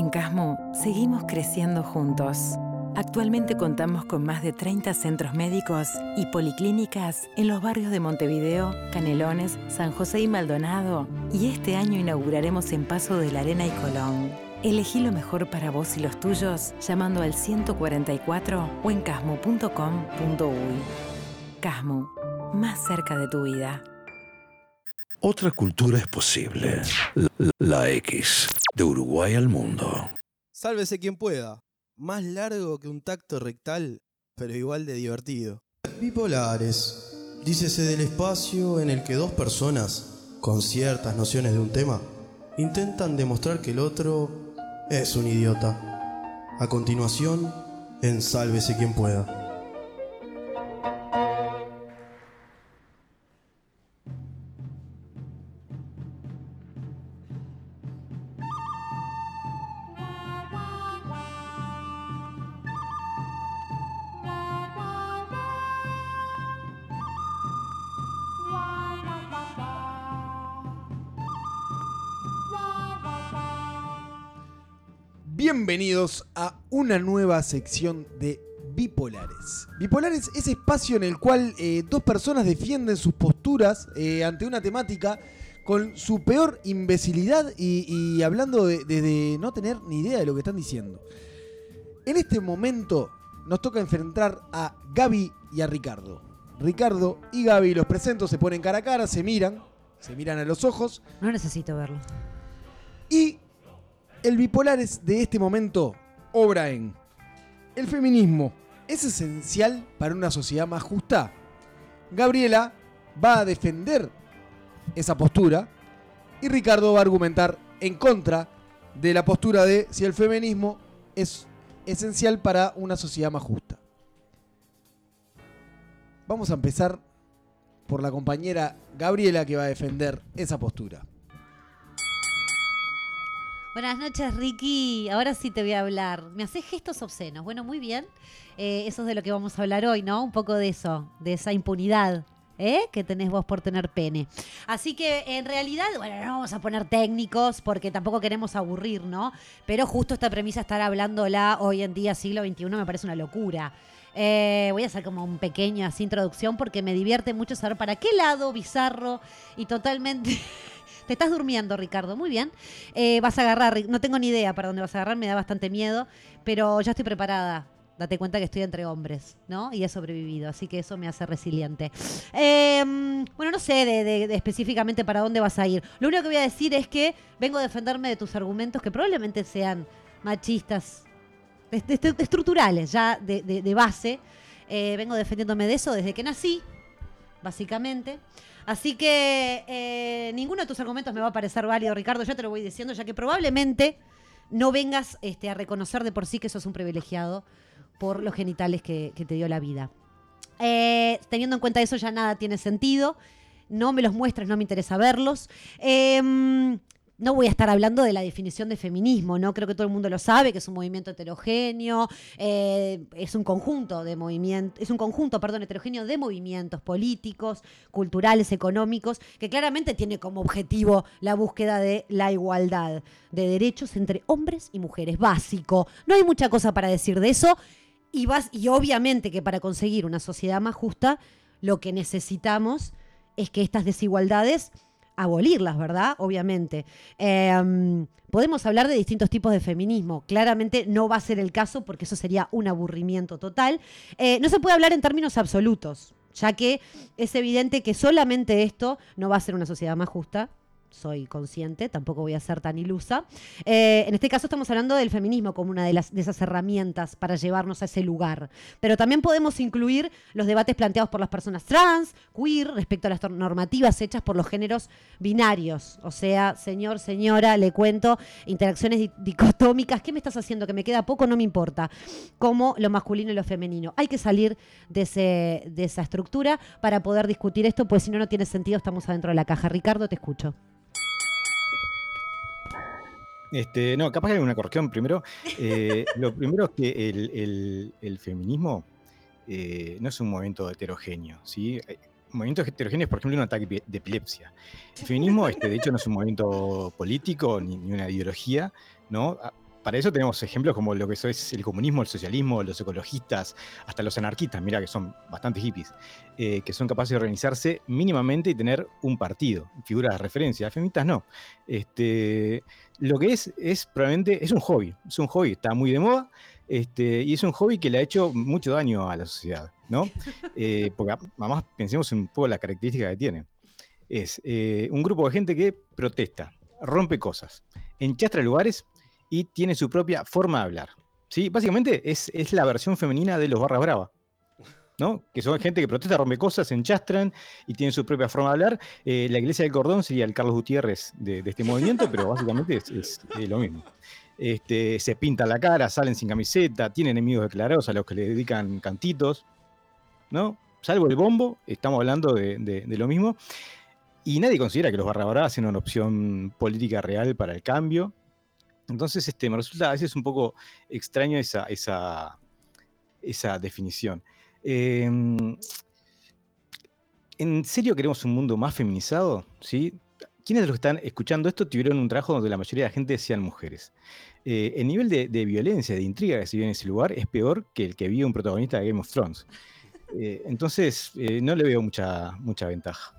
En Casmo seguimos creciendo juntos. Actualmente contamos con más de 30 centros médicos y policlínicas en los barrios de Montevideo, Canelones, San José y Maldonado. Y este año inauguraremos en Paso de la Arena y Colón. Elegí lo mejor para vos y los tuyos llamando al 144 o en casmo.com.uy. Casmo, más cerca de tu vida. Otra cultura es posible. La, la X, de Uruguay al mundo. Sálvese quien pueda. Más largo que un tacto rectal, pero igual de divertido. Bipolares. Dícese del espacio en el que dos personas, con ciertas nociones de un tema, intentan demostrar que el otro es un idiota. A continuación, en Sálvese quien pueda. Bienvenidos a una nueva sección de Bipolares. Bipolares es espacio en el cual eh, dos personas defienden sus posturas eh, ante una temática con su peor imbecilidad y, y hablando de, de- de no tener ni idea de lo que están diciendo. En este momento nos toca enfrentar a Gaby y a Ricardo. Ricardo y Gaby los presento, se ponen cara a cara, se miran, se miran a los ojos. No necesito verlo. Y el Bipolares de este momento obra en el feminismo es esencial para una sociedad más justa. Gabriela va a defender esa postura y Ricardo va a argumentar en contra de la postura de si el feminismo es esencial para una sociedad más justa. Vamos a empezar por la compañera Gabriela que va a defender esa postura. Buenas noches, Ricky. Ahora sí te voy a hablar. Me haces gestos obscenos. Bueno, muy bien. Eh, eso es de lo que vamos a hablar hoy, ¿no? Un poco de eso, de esa impunidad. ¿eh? que tenés vos por tener pene. Así que en realidad, bueno, no vamos a poner técnicos porque tampoco queremos aburrir, ¿no? Pero justo esta premisa estar hablándola hoy en día, siglo XXI, me parece una locura. Eh, voy a hacer como un pequeño así introducción porque me divierte mucho saber para qué lado bizarro y totalmente... Te estás durmiendo, Ricardo. Muy bien. Eh, vas a agarrar, no tengo ni idea para dónde vas a agarrar, me da bastante miedo, pero ya estoy preparada. Date cuenta que estoy entre hombres, ¿no? Y he sobrevivido, así que eso me hace resiliente. Eh, bueno, no sé específicamente para dónde vas a ir. Lo único que voy a decir es que vengo a defenderme de tus argumentos que probablemente sean machistas, est- est- estructurales, ya de base. Eh, vengo defendiéndome de eso desde que nací, básicamente. Así que eh, ninguno de tus argumentos me va a parecer válido, Ricardo. Ya te lo voy diciendo, ya que probablemente no vengas este, a reconocer de por sí que sos un privilegiado por los genitales que, te dio la vida. Eh, teniendo en cuenta eso, ya nada tiene sentido. No me los muestres, no me interesa verlos. Eh, no voy a estar hablando de la definición de feminismo, ¿no? Creo que todo el mundo lo sabe, que es un movimiento heterogéneo, eh, es un conjunto de movimientos, es un conjunto, perdón, heterogéneo de movimientos políticos, culturales, económicos, que claramente tiene como objetivo la búsqueda de la igualdad de derechos entre hombres y mujeres, básico. No hay mucha cosa para decir de eso. Y, vas, y obviamente que para conseguir una sociedad más justa, lo que necesitamos es que estas desigualdades abolirlas, ¿verdad? Obviamente. Eh, podemos hablar de distintos tipos de feminismo. Claramente no va a ser el caso porque eso sería un aburrimiento total. Eh, no se puede hablar en términos absolutos, ya que es evidente que solamente esto no va a ser una sociedad más justa. Soy consciente, tampoco voy a ser tan ilusa. Eh, en este caso estamos hablando del feminismo como una de, las, de esas herramientas para llevarnos a ese lugar. Pero también podemos incluir los debates planteados por las personas trans, queer, respecto a las normativas hechas por los géneros binarios. O sea, señor, señora, le cuento, interacciones di- dicotómicas. ¿Qué me estás haciendo? Que me queda poco, no me importa. Como lo masculino y lo femenino. Hay que salir de, ese, de esa estructura para poder discutir esto, pues si no, no tiene sentido, estamos adentro de la caja. Ricardo, te escucho. Este, no, capaz que hay una corrección primero. Eh, lo primero es que el, el- el feminismo eh, no es un movimiento heterogéneo, ¿sí? Hay Movimientos heterogéneos, por ejemplo, un ataque de epilepsia. El feminismo, este, de hecho, no es un movimiento político ni, ni una ideología, ¿no? Ah, Para eso tenemos ejemplos como lo que es el comunismo, el socialismo, los ecologistas, hasta los anarquistas, mira que son bastante hippies, eh, que son capaces de organizarse mínimamente y tener un partido, figuras de referencia. Feministas no. Este, lo que es, es probablemente, es un hobby, es un hobby, está muy de moda, este, y es un hobby que le ha hecho mucho daño a la sociedad, ¿no? Eh, porque además pensemos un poco la característica que tiene. Es eh, un grupo de gente que protesta, rompe cosas, enchastra lugares y tiene su propia forma de hablar. ¿sí? Básicamente es, es la versión femenina de los barras brava. ¿No? Que son gente que protesta, rompe cosas, se enchastran y tienen su propia forma de hablar. Eh, la iglesia del cordón sería el Carlos Gutiérrez de, este movimiento, pero básicamente es, lo mismo. Este, se pintan la cara, salen sin camiseta, tienen enemigos declarados a los que le dedican cantitos, ¿no? Salvo el bombo, estamos hablando de, lo mismo. Y nadie considera que los barra brava sean una opción política real para el cambio. Entonces, este, me resulta a veces un poco extraño esa, esa, esa definición. Eh, ¿En serio queremos un mundo más feminizado? ¿Sí? ¿Quiénes de los que están escuchando esto tuvieron un trabajo donde la mayoría de la gente sean mujeres? Eh, el nivel de, violencia, de intriga que se vive en ese lugar es peor que el que vive un protagonista de Game of Thrones. Eh, entonces, eh, no le veo mucha, mucha ventaja.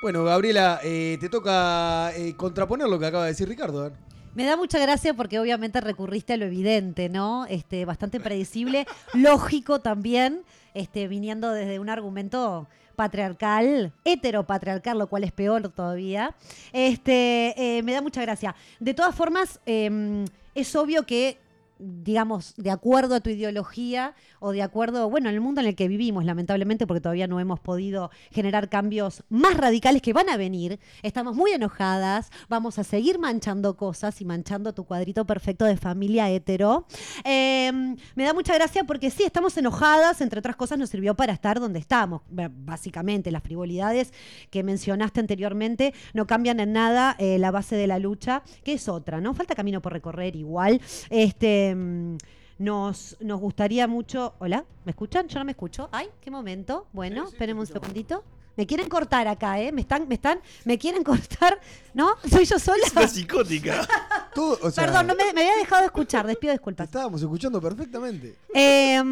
Bueno, Gabriela, te toca contraponer lo que acaba de decir Ricardo. Me da mucha gracia porque obviamente recurriste a lo evidente, ¿no? Este, bastante predecible, lógico también, este, viniendo desde un argumento patriarcal, heteropatriarcal, lo cual es peor todavía. Este, eh, me da mucha gracia. De todas formas, eh, es obvio que digamos, de acuerdo a tu ideología o de acuerdo, bueno, en el mundo en el que vivimos, lamentablemente, porque todavía no hemos podido generar cambios más radicales que van a venir. Estamos muy enojadas, vamos a seguir manchando cosas y manchando tu cuadrito perfecto de familia hetero. Eh, me da mucha gracia porque sí, estamos enojadas, entre otras cosas nos sirvió para estar donde estamos. Básicamente, las frivolidades que mencionaste anteriormente no cambian en nada eh, la base de la lucha, que es otra, ¿no? Falta camino por recorrer igual. Este. Mm, Nos, nos gustaría mucho. Hola, ¿me escuchan? Yo no me escucho. Ay, qué momento. Bueno, espérenme un segundito. Me quieren cortar acá, ¿eh? Me están, me están, me quieren cortar. ¿No? ¿Soy yo sola? Es una psicótica. Todo, o sea, Perdón, no me, me había dejado de escuchar. Despido disculpas. Estábamos escuchando perfectamente. Eh,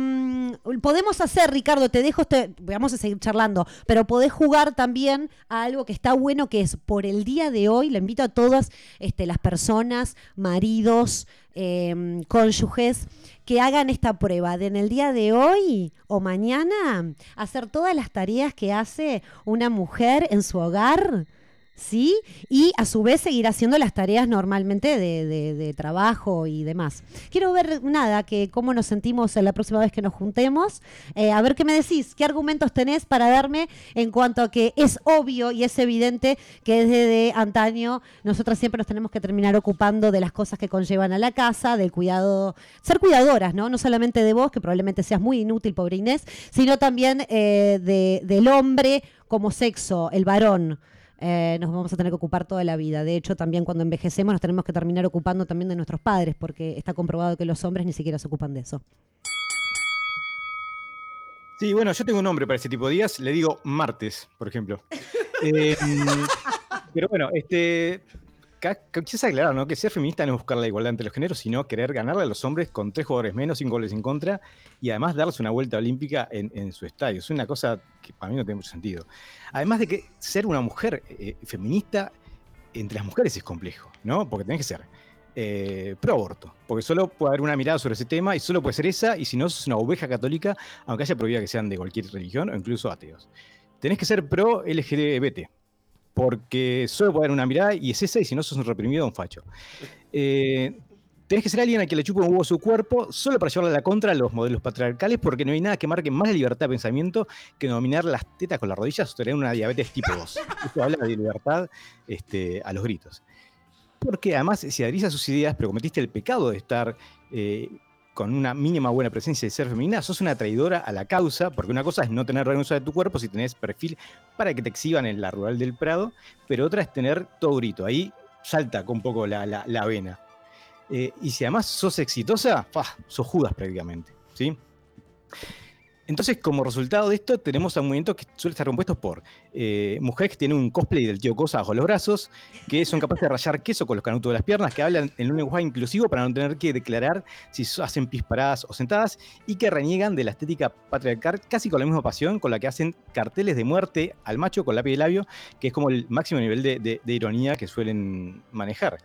podemos hacer, Ricardo, te dejo, este, vamos a seguir charlando, pero podés jugar también a algo que está bueno, que es por el día de hoy, le invito a todas este, las personas, maridos, eh, cónyuges, que hagan esta prueba de en el día de hoy o mañana hacer todas las tareas que hace una mujer en su hogar. ¿Sí? Y a su vez seguir haciendo las tareas normalmente de, de- de trabajo y demás. Quiero ver nada, que cómo nos sentimos en la próxima vez que nos juntemos. Eh, a ver qué me decís, qué argumentos tenés para darme en cuanto a que es obvio y es evidente que desde de antaño nosotras siempre nos tenemos que terminar ocupando de las cosas que conllevan a la casa, del cuidado, ser cuidadoras, ¿no? No solamente de vos, que probablemente seas muy inútil, pobre Inés, sino también eh, de- del hombre como sexo, el varón eh, nos vamos a tener que ocupar toda la vida. De hecho, también cuando envejecemos nos tenemos que terminar ocupando también de nuestros padres, porque está comprobado que los hombres ni siquiera se ocupan de eso. Sí, bueno, yo tengo un nombre para ese tipo de días, le digo martes, por ejemplo. Eh, pero bueno, este. Quizás aclarar, ¿no? Que ser feminista no es buscar la igualdad entre los géneros, sino querer ganarle a los hombres con tres jugadores menos, cinco goles en contra, y además darles una vuelta olímpica en, en su estadio. Es una cosa que para mí no tiene mucho sentido. Además de que ser una mujer eh, feminista entre las mujeres es complejo, ¿no? Porque tenés que ser eh, pro aborto, porque solo puede haber una mirada sobre ese tema y solo puede ser esa, y si no, sos una oveja católica, aunque haya prohibida que sean de cualquier religión o incluso ateos. Tenés que ser pro LGBT, porque solo puede haber una mirada y es esa, y si no, sos un reprimido un facho. Eh, tenés que ser alguien a quien le chupa un huevo su cuerpo solo para llevarle a la contra a los modelos patriarcales, porque no hay nada que marque más la libertad de pensamiento que dominar las tetas con las rodillas o tener una diabetes tipo 2. Esto habla de libertad este, a los gritos. Porque además, si adherís a sus ideas, pero cometiste el pecado de estar eh, con una mínima buena presencia de ser femenina, sos una traidora a la causa, porque una cosa es no tener renuncia de tu cuerpo si tenés perfil para que te exhiban en la rural del Prado, pero otra es tener todo grito. Ahí salta con un poco la, la- la vena. Eh, y si además sos exitosa, ¡fua! sos Judas prácticamente. ¿sí? Entonces, como resultado de esto, tenemos a un movimiento que suele estar compuesto por eh, mujeres que tienen un cosplay del tío Cosa bajo los brazos, que son capaces de rayar queso con los canutos de las piernas, que hablan en un lenguaje inclusivo para no tener que declarar si hacen pis paradas o sentadas, y que reniegan de la estética patriarcal casi con la misma pasión con la que hacen carteles de muerte al macho con lápiz de labio, que es como el máximo nivel de, ironía que suelen manejar.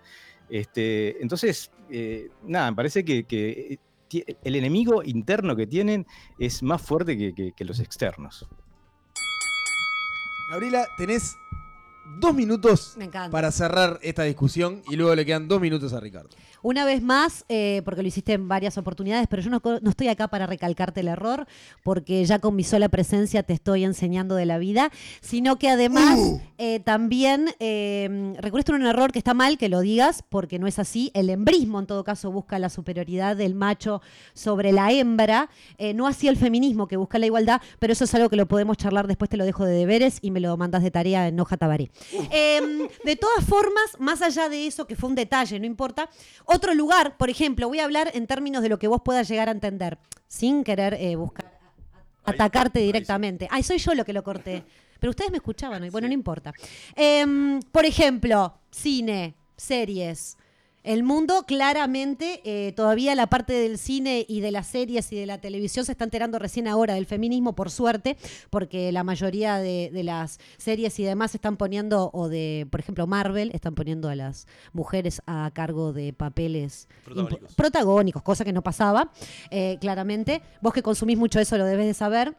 Este, entonces, eh, nada, me parece que, el enemigo interno que tienen es más fuerte que, los externos. Gabriela, tenés dos minutos Me encanta. para cerrar esta discusión y luego le quedan dos minutos a Ricardo. Una vez más, eh, porque lo hiciste en varias oportunidades, pero yo no, estoy acá para recalcarte el error, porque ya con mi sola presencia te estoy enseñando de la vida, sino que además eh, también eh, recurriste a un error que está mal que lo digas, porque no es así. El embrismo, en todo caso, busca la superioridad del macho sobre la hembra, eh, no así el feminismo que busca la igualdad, pero eso es algo que lo podemos charlar después, te lo dejo de deberes y me lo mandas de tarea en hoja tabaré. Em, de todas formas, más allá de eso, que fue un detalle, no importa, otro lugar, por ejemplo, voy a hablar en términos de lo que vos puedas llegar a entender, sin querer eh, buscar atacarte directamente. Ay, soy yo lo que lo corté. Pero ustedes me escuchaban hoy. Bueno, no importa. Em, por ejemplo, cine, series. El mundo claramente, eh, todavía la parte del cine y de las series y de la televisión se está enterando recién ahora del feminismo, por suerte, porque la mayoría de, de las series y demás están poniendo, o de, por ejemplo, Marvel, están poniendo a las mujeres a cargo de papeles Protagónicos. cosa que no pasaba, eh, claramente. Vos que consumís mucho eso lo debes de saber.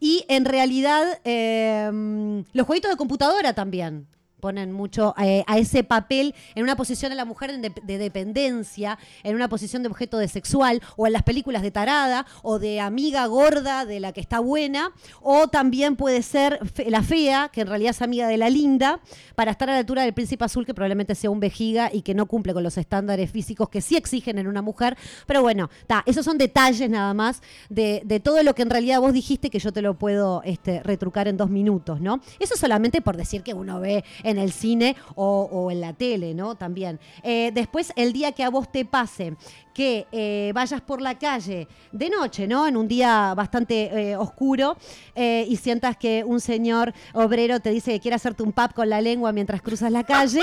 Y en realidad, eh, los jueguitos de computadora también ponen mucho eh, a ese papel en una posición a la mujer de, de dependencia, en una posición de objeto de sexual, o en las películas de tarada, o de amiga gorda de la que está buena, o también puede ser la fea, que en realidad es amiga de la linda, para estar a la altura del príncipe azul, que probablemente sea un vejiga y que no cumple con los estándares físicos que sí exigen en una mujer. Pero bueno, ta, esos son detalles nada más de, de todo lo que en realidad vos dijiste que yo te lo puedo este, retrucar en dos minutos, ¿no? Eso solamente por decir que uno ve en el cine o, en la tele, ¿no? También. Eh, después, el día que a vos te pase que eh, vayas por la calle de noche, ¿no? En un día bastante eh, oscuro eh, y sientas que un señor obrero te dice que quiere hacerte un pap con la lengua mientras cruzas la calle,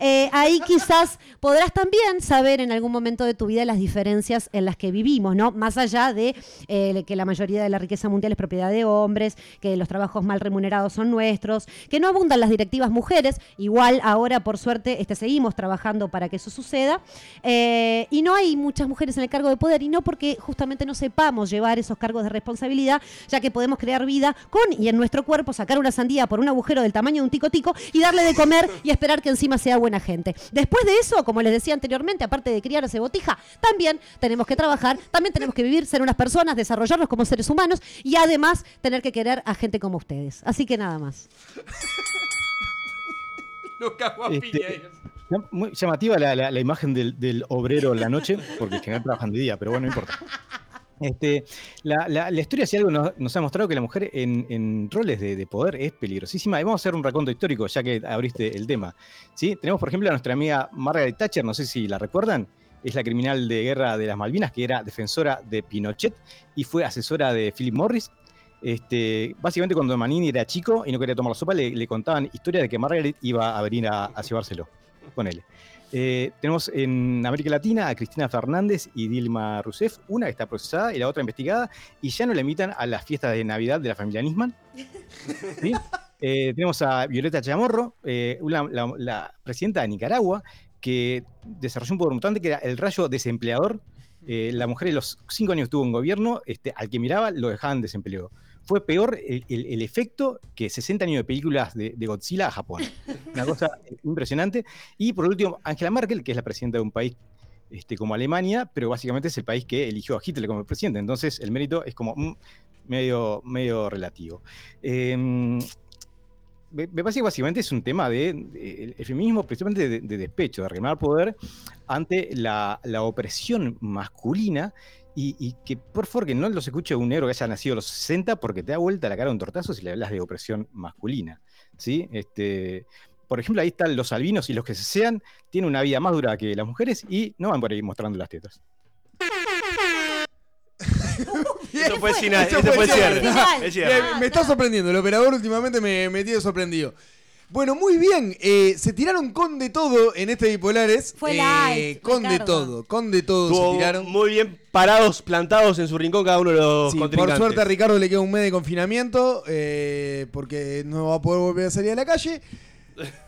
ahí quizás podrás también saber en algún momento de tu vida las diferencias en las que vivimos, ¿no? Más allá de que la mayoría de la riqueza mundial es propiedad de hombres, que los trabajos mal remunerados son nuestros, que no abundan las directivas mujeres, igual ahora por suerte este, seguimos trabajando para que eso suceda, y no hay muchas mujeres en el cargo de poder, y no porque justamente no sepamos llevar esos cargos de responsabilidad, ya que podemos crear vida con y en nuestro cuerpo, sacar una sandía por un agujero del tamaño de un tico tico y darle de comer y esperar que encima sea buena gente. Después de eso, como les decía anteriormente, aparte de criar ese botija, también tenemos que trabajar, también tenemos que vivir, ser unas personas, desarrollarnos como seres humanos y además tener que querer a gente como ustedes. Así que nada más. A Este, Muy llamativa la, imagen del, obrero en la noche, porque en general trabajan de día, pero bueno, no importa. Este, la, la- historia, si algo nos, ha mostrado que la mujer en, roles de, de poder es peligrosísima. Y vamos a hacer un raconto histórico, ya que abriste el tema. ¿sí? Tenemos, por ejemplo, a nuestra amiga Margaret Thatcher, no sé si la recuerdan. Es la criminal de guerra de las Malvinas, que era defensora de Pinochet y fue asesora de Philip Morris. Este, básicamente, cuando Manini era chico y no quería tomar la sopa, le, le contaban historias de que Margaret iba a venir a, a llevárselo. Ponele. Eh, tenemos en América Latina a Cristina Fernández y Dilma Rousseff, una que está procesada y la otra investigada, y ya no la invitan a las fiestas de Navidad de la familia Nisman. ¿sí? Eh, tenemos a Violeta Chamorro, eh, una- la, la presidenta de Nicaragua, que desarrolló un poder mutante que era el rayo desempleador. La mujer de los cinco años que estuvo en gobierno, este, al que miraba lo dejaban desempleado. Fue peor el, el- el efecto que 60 años de películas de, de Godzilla a Japón. Una cosa impresionante. Y por último, Angela Merkel, que es la presidenta de un país este, como Alemania, pero básicamente es el país que eligió a Hitler como presidente. Entonces el mérito es como mm, medio, medio relativo. Eh, me parece que básicamente es un tema de, de- el, el feminismo principalmente de, de despecho, de reclamar poder ante la, la opresión masculina y, y que por favor que no los escuche un negro que haya nacido a los 60 porque te da vuelta la cara un tortazo si le hablas de opresión masculina. ¿sí? Este, por ejemplo, ahí están los albinos y los que se sean, tienen una vida más dura que las mujeres y no van por ahí mostrando las tetas. Eso fue, final, Eso fue cierre. Bien, me está sorprendiendo. El operador últimamente me, me tiene sorprendido. Bueno, muy bien. eh, se tiraron con de todo en este Bipolares. Fue Eh, light, Con de todo, con de todo Estuvo se tiraron. muy bien parados, plantados en su rincón cada uno de los Sí, por contrincantes. suerte a Ricardo le queda un mes de confinamiento eh, porque no va a poder volver a salir a la calle.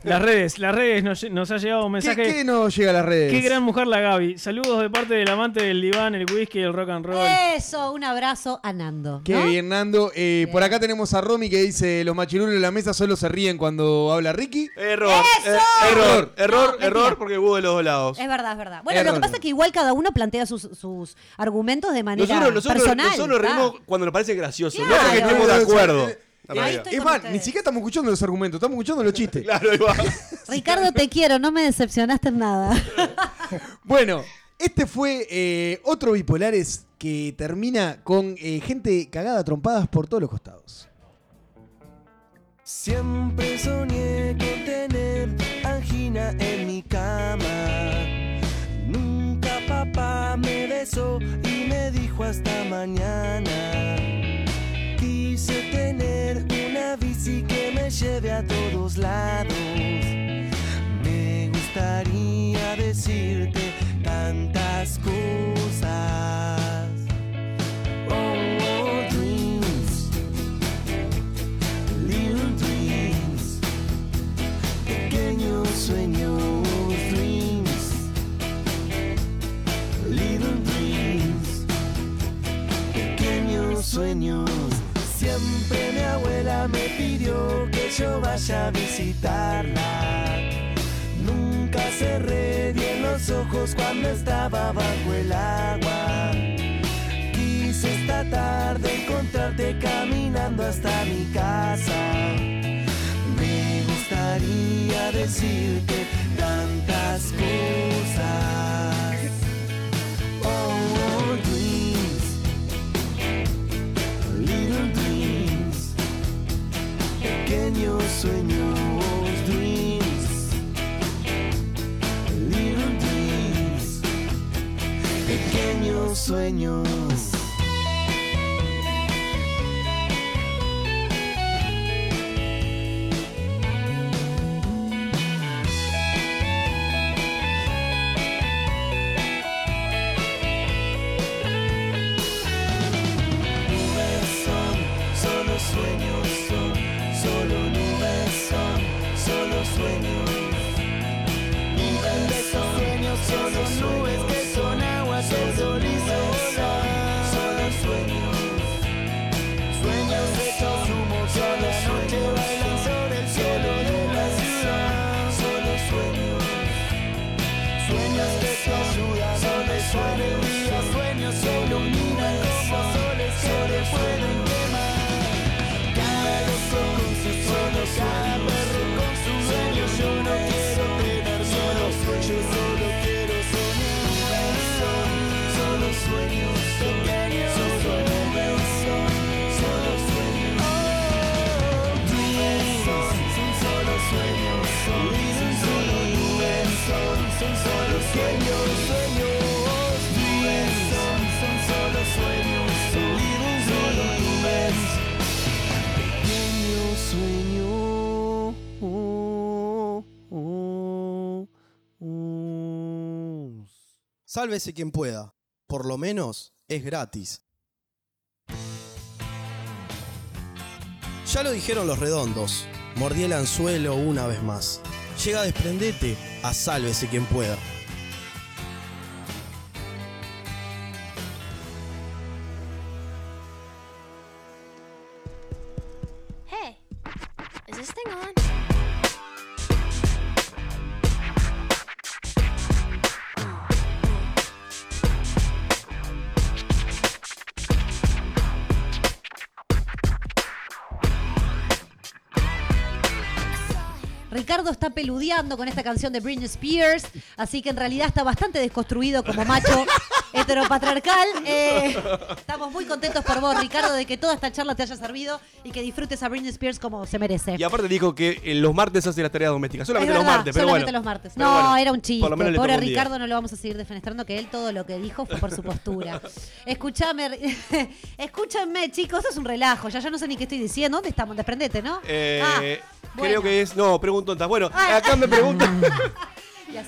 Las redes, las redes nos, nos ha llegado un mensaje. ¿Qué, qué nos llega a las redes? Qué gran mujer la Gaby. Saludos de parte del amante del diván, el whisky el rock and roll. Eso, un abrazo a Nando. Qué ¿no? bien, Nando. Eh, por acá tenemos a Romy que dice: Los machirulos de la mesa solo se ríen cuando habla Ricky. Error. ¡Eso! eh, error, error, No, mentira. error, porque hubo de los dos lados. Es verdad, es verdad. Bueno, lo Error. que pasa es que igual cada uno plantea sus, sus argumentos de manera Nosotros, nosotros, personal. nosotros nos reímos cuando nos parece gracioso, no Claro. porque estemos de acuerdo. Es más, ni siquiera estamos escuchando los argumentos, estamos escuchando los chistes. Claro, ahí va. Ricardo, te quiero, no me decepcionaste en nada. Bueno, este fue eh, otro Bipolares que termina con eh, gente cagada a trompadas por todos los costados. Siempre soñé con tener angina en mi cama. Nunca papá me besó y me dijo hasta mañana. Quise tener lleve a todos lados. Me gustaría decirte tantas cosas. Yo vaya a visitarla. Nunca cerré los ojos cuando estaba bajo el agua. Quise esta tarde encontrarte caminando hasta mi casa. Me gustaría decirte tantas cosas. Sueños, Sálvese quien pueda. Por lo menos es gratis. Ya lo dijeron los redondos. Mordí el anzuelo una vez más. Llega desprendete a sálvese quien pueda. Con esta canción de Britney Spears, así que en realidad está bastante desconstruido como macho heteropatriarcal. Eh, estamos muy contentos por vos, Ricardo, de que toda esta charla te haya servido y que disfrutes a Britney Spears como se merece. Y aparte dijo que eh, los martes hace las tareas domésticas. Solamente los martes, pero solamente bueno. los martes. No, bueno, era un chiste. por lo Pobre. Ricardo no lo vamos a seguir defenestrando, que él todo lo que dijo fue por su postura. Escúchame, escúchame, chicos, esto es un relajo. Ya yo no sé ni qué estoy diciendo. ¿Dónde estamos? Desprendete, ¿no? Eh, Ah, Creo que es. No, pregunto tontas. Bueno, Ah. acá me preguntan.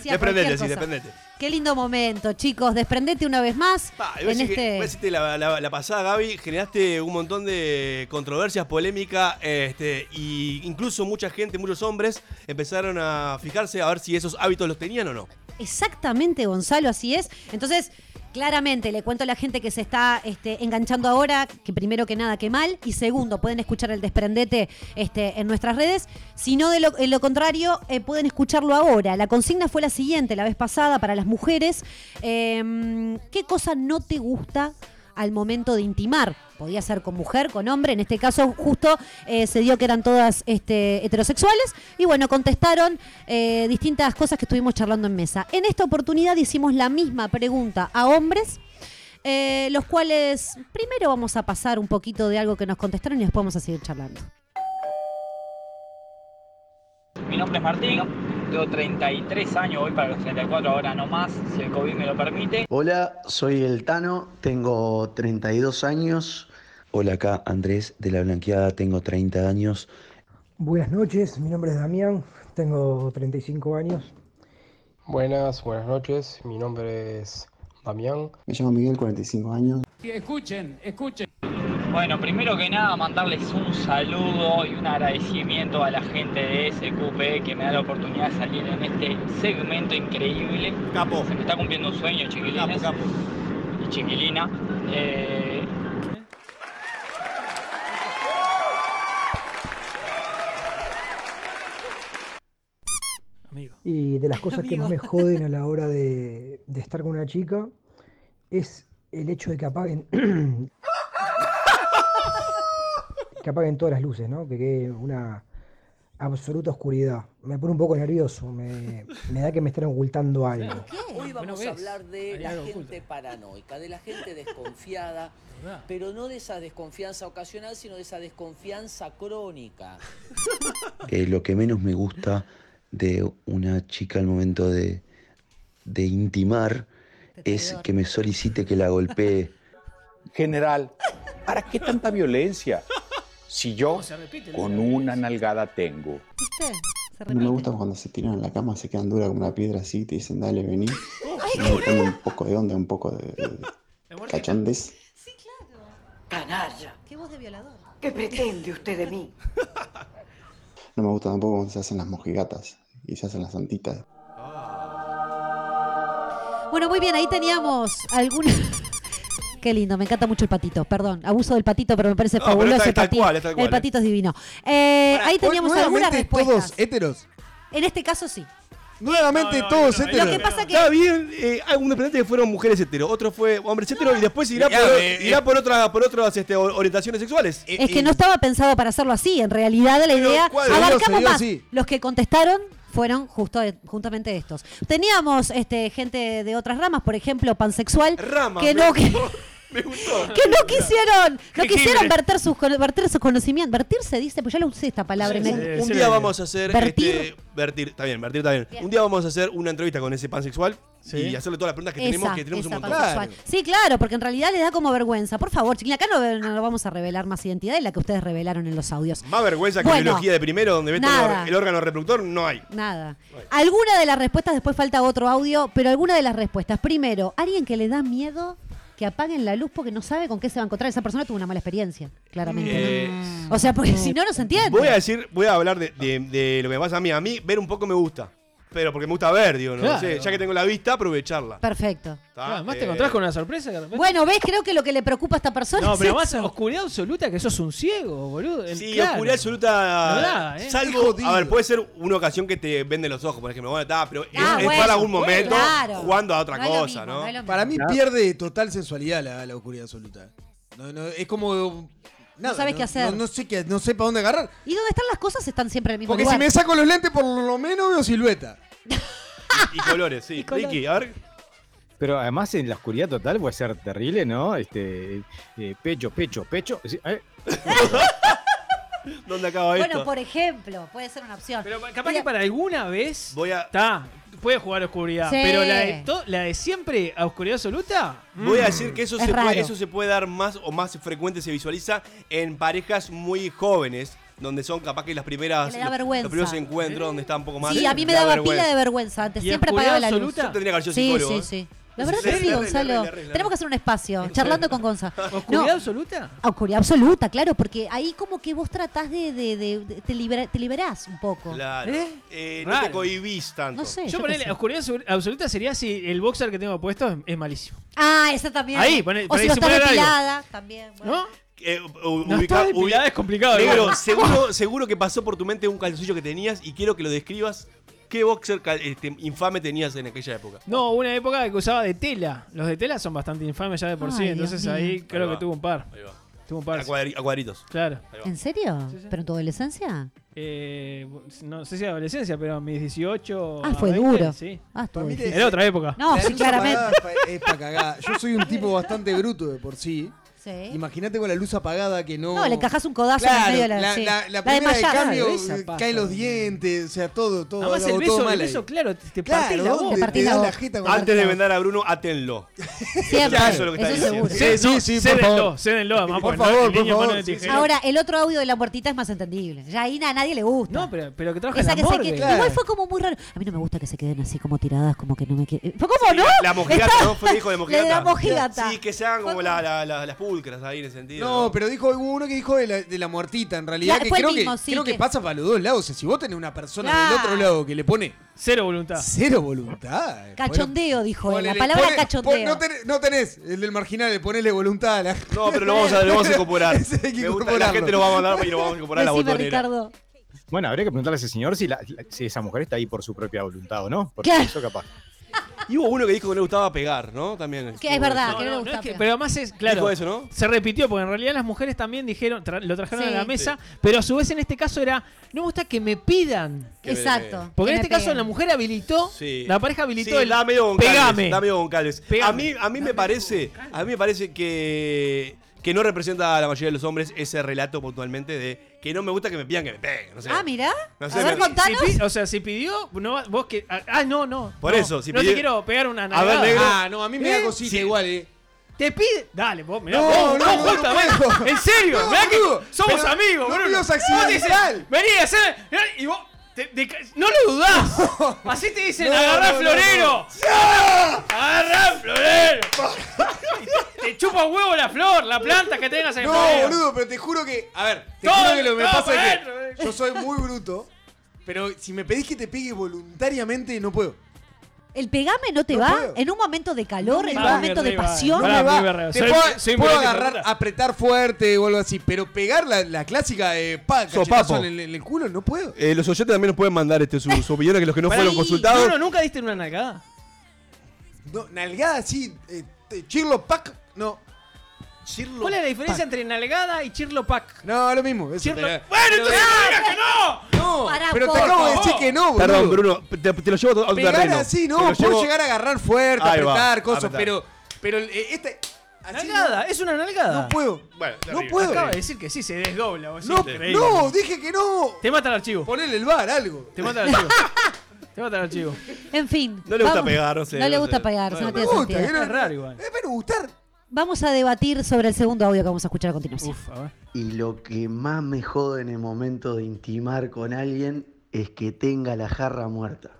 Desprendete, sí, desprendete. Qué lindo momento, chicos. Desprendete una vez más. Iba a en que- este... la pasada, Gaby, generaste un montón de controversias, polémica, este, y incluso mucha gente, muchos hombres, empezaron a fijarse a ver si esos hábitos los tenían o no. Exactamente, Gonzalo, así es. Entonces, claramente, le cuento a la gente que se está este, enganchando ahora, que primero que nada, que mal, y segundo, pueden escuchar el desprendete este, en nuestras redes. Si no, de lo, contrario, eh, pueden escucharlo ahora. La consigna fue la siguiente, la vez pasada, para las mujeres. Em, ¿Qué cosa no te gusta? Al momento de intimar. Podía ser con mujer, con hombre. En este caso, justo eh, se dio que eran todas este, heterosexuales. Y bueno, contestaron eh, distintas cosas que estuvimos charlando en mesa. En esta oportunidad hicimos la misma pregunta a hombres. eh, los cuales primero vamos a pasar un poquito de algo que nos contestaron y después vamos a seguir charlando. Mi nombre es Martín, tengo 33 años, voy para los 34 ahora no más, si el COVID me lo permite. Hola, soy el Tano, tengo 32 años. Hola, acá Andrés de la Blanqueada, tengo 30 años. Buenas noches, mi nombre es Damián, tengo 35 años. Buenas, buenas noches. Mi nombre es Damián. Me llamo Miguel, 45 años. Escuchen, escuchen. Bueno, primero que nada mandarles un saludo y un agradecimiento a la gente de SQP que me da la oportunidad de salir en este segmento increíble. Capo. Se me está cumpliendo un sueño, chiquilines. Y chiquilina. Eh, Y de las cosas que más me joden a la hora de, de estar con una chica es el hecho de que apaguen que apaguen todas las luces, ¿no? Que quede una absoluta oscuridad. Me pone un poco nervioso, me, me da que me están ocultando algo. Hoy vamos Bueno, a hablar de la gente paranoica, de la gente desconfiada, pero no de esa desconfianza ocasional, sino de esa desconfianza crónica. Eh, lo que menos me gusta de una chica al momento de, de intimar es que me solicite que la golpee. General, ¿para qué tanta violencia? Si yo con una nalgada tengo. No me gusta cuando se tiran en la cama, se quedan duras como la piedra así y te dicen, dale, vení. Y un poco de onda, un poco de, de cachondes. Canalla. ¿Qué voz de violador? ¿Qué pretende usted de mí? No me gusta tampoco cuando se hacen las mojigatas y se hacen las santitas. Bueno, muy bien, ahí teníamos alguna. Qué lindo, me encanta mucho el patito, perdón. Abuso del patito, pero me parece No, fabuloso está- el tal patito. cual, es tal cual, el eh. patito es divino. Eh, ahí teníamos algunas respuestas. todos héteros. En este caso sí. Nuevamente todos héteros. Lo que pasa que Está bien, eh, hay un dependiente que fueron mujeres hetero, otro fue hombres hetero y después irá Ya, por, eh, irá por, otra, por otras este, or- orientaciones sexuales. es que no estaba pensado para hacerlo así. En realidad la idea ¿cuál? Se dio, abarcamos más. así. Los que contestaron fueron justo juntamente estos. Teníamos este gente de otras ramas, por ejemplo, pansexual, que no que, Me gustó. Que no quisieron, no quisieron verter sus, verter sus conocimientos. Vertirse dice, pues ya lo usé esta palabra. Un día vamos a hacer. Este, vertir. Este, vertir, está bien, vertir está bien. Un día vamos a hacer una entrevista con ese pansexual y hacerle todas las preguntas que tenemos, que tenemos un montón. Sí, claro, porque en realidad le da como vergüenza. Por favor, chiquilín, acá no, no, vamos a revelar más identidad de la que ustedes revelaron en los audios. Más vergüenza que bueno, biología de primero, donde ves todo el órgano reproductor, no hay. Nada. Alguna de las respuestas, después falta otro audio, pero alguna de las respuestas. Primero, alguien que le da miedo que apaguen la luz porque no sabe con qué se va a encontrar. Esa persona tuvo una mala experiencia, claramente. Eh, o sea, porque si no, no se entiende. Voy a decir, voy a hablar de, de, de, lo que pasa a mí. A mí ver un poco me gusta pero porque me gusta ver, digo, no, sé, ya que tengo la vista, aprovecharla. Perfecto. Además te eh, encontrás con una sorpresa Bueno, ¿ves? Creo que lo que le preocupa a esta persona No, pero más oscuridad absoluta que sos un ciego, boludo. Sí, oscuridad absoluta. verdad, ¿eh? Salvo, a ver, puede ser una ocasión que te vende los ojos, por ejemplo. Bueno, está, pero es, Ah, es para algún momento jugando a otra cosa, ¿no? Para mí pierde total sensualidad la, la oscuridad absoluta. No, no, es como no sabes qué hacer. No, sé qué, no sé para dónde agarrar. ¿Y dónde están las cosas? Están siempre en el mismo Porque si me saco los lentes, por lo menos veo silueta y, colores, sí. Y a ver. Pero además en la oscuridad total puede ser terrible, ¿no? Este, eh, pecho, pecho, pecho. Sí, eh. ¿Dónde acaba bueno, esto? Bueno, por ejemplo, puede ser una opción. Pero capaz que para alguna vez. Voy a. Está. Puede jugar a oscuridad, pero la de, siempre a oscuridad absoluta. Voy a mm. decir que eso, se puede, eso se puede dar más o más frecuente, se visualiza en parejas muy jóvenes, donde son capaz que las primeras que los, los, primeros encuentros donde está un poco más sí a mí me daba pila de vergüenza antes siempre apagaba la luz absoluta? Yo tendría que sí, psicólogo, sí, ¿eh? sí. La verdad que sí, Gonzalo. Tenemos que hacer un espacio, charlando con Gonza. ¿Oscuridad absoluta? Oscuridad absoluta, claro, porque ahí como que vos tratás de. te, libera, liberás un poco. Claro. ¿Eh? Eh, no te cohibís tanto. No sé. Yo, yo ponele, oscuridad absoluta sería si el boxer que tengo puesto es, es malísimo. Ah, esa también. Ahí, ponele. O si no depilada, también. Bueno. ¿No? Eh, es complicado. Negro, seguro, seguro que pasó por tu mente un calzoncillo que tenías y quiero que lo describas ¿Qué boxer este, infame tenías en aquella época? No, una época que usaba de tela. Los de tela son bastante infames ya de por sí, entonces ahí creo que tuvo un par. Ahí va. Tuvo un par. A, cuadritos. Claro. ¿En serio? ¿Pero en tu adolescencia? Eh, no sé si adolescencia, pero ah, a mis 18. Ah, fue 20, duro. Sí. Ah, Era otra época. No, sí, claramente. Es para cagar. Yo soy un tipo bastante bruto de por sí. Sí. Imagínate con la luz apagada que no. No, le encajás un codazo claro, en medio de la. La, sí. la, la primera de, de cambio esa eh, caen los dientes, o sea, todo, todo. Además, el, beso, el beso, claro, te, claro, la, jeta con Antes de vendar a Bruno, atenlo. Siempre. Eso es lo que está diciendo. Sí, sí, sí, cédenlo, cédenlo, además. Por favor, por favor. Ahora, el otro audio de la muertita es más entendible. Ya ahí a nadie le gusta. No, pero, pero que trabaja Esa que Igual fue como muy raro. A mí no me gusta que se queden así como tiradas, como que no me quieren. ¿Fue como no? La mojigata, ¿no? Fue hijo de mojigata. La mojigata. Sí, que sean como las putas. No, pero dijo uno que dijo de la, de la muertita, en realidad, que creo, que, creo que, pasa para los dos lados. Si vos tenés una persona del otro lado que le pone Cero voluntad. cero voluntad. Eh, cachondeo, dijo él. La palabra cachondeo. no, tenés, el del marginal, de ponerle voluntad a la. No, pero lo vamos a, vamos a incorporar. La gente lo va a mandar y lo vamos a incorporar a la Decime, Bueno, habría que preguntarle a ese señor si, la- esa mujer está ahí por su propia voluntad o no. Porque eso capaz. Y hubo uno que dijo que no le gustaba pegar, ¿no? También. Que es verdad, que no, le gustaba Pero además es, claro, dijo eso, ¿no? se repitió, porque en realidad las mujeres también dijeron, lo trajeron a la mesa, pero a su vez en este caso era, no me gusta que me pidan. Exacto. Porque en este caso la mujer habilitó, sí. la pareja habilitó el... Dame Goncalves, pegame. Dame Goncalves. Pegame. A mí, a mí me parece, a mí me parece que que no representa a la mayoría de los hombres ese relato puntualmente de que no me gusta que me pidan que me peguen. Ah, mirá. No sé, a ver, o sea, si pidió, no, vos que. Ah, ah, no, no. Por eso, si No te quiero pegar una nalgada. A ver, negro. Ah, ah, no, a mí me da ¿Eh? cosita igual, eh. Te pide. Dale, vos, mirá. No, no, no, no, En serio, mirá que somos amigos, boludo. No, no, bro. Bro. no, no, te, de, no lo dudás. Así te dicen, no, agarrá florero. No, agarrá florero. te, te chupa huevo la flor, la planta que tengas en el No, florero. boludo, pero te juro que. A ver, te juro que lo que me pasa es que eh. yo soy muy bruto. Pero si me pedís que te pegue voluntariamente, no puedo. El pegame no te va en un momento de calor, en un momento de pasión. No va. Te puedo, agarrar, apretar fuerte o algo así, pero pegar la, la clásica eh, pa, en, el, culo no puedo. Eh, los oyentes también nos pueden mandar este, sus su opiniones que los que no fueron consultados. No, nunca diste una nalgada. No, nalgada sí. Eh, chirlo pack, no. ¿Cuál es la diferencia pack. entre nalgada y chirlo pack? No, lo mismo. Bueno, entonces no, que no. No, pero te acabo de decir que no, boludo. Perdón, Bruno, te, te lo llevo a otro Pegar terreno. así, no, puedo llegar a agarrar fuerte, Ahí apretar, cosas, pero pero eh, este nalgada, es una nalgada. No puedo. Bueno, no puedo. Acaba de decir que sí, se desdobla. Vos no, no, dije que no. Te mata el archivo. Ponele el bar, algo. Te mata el archivo. Te mata el archivo. En fin. No le gusta pegar, no sé. No, le gusta pegar, no, no, no tiene gusta, sentido. Es raro igual. Eh, es gustar. Vamos a debatir sobre el segundo audio que vamos a escuchar a continuación. Uf, a ver. Y lo que más me jode en el momento de intimar con alguien es que tenga la jarra muerta.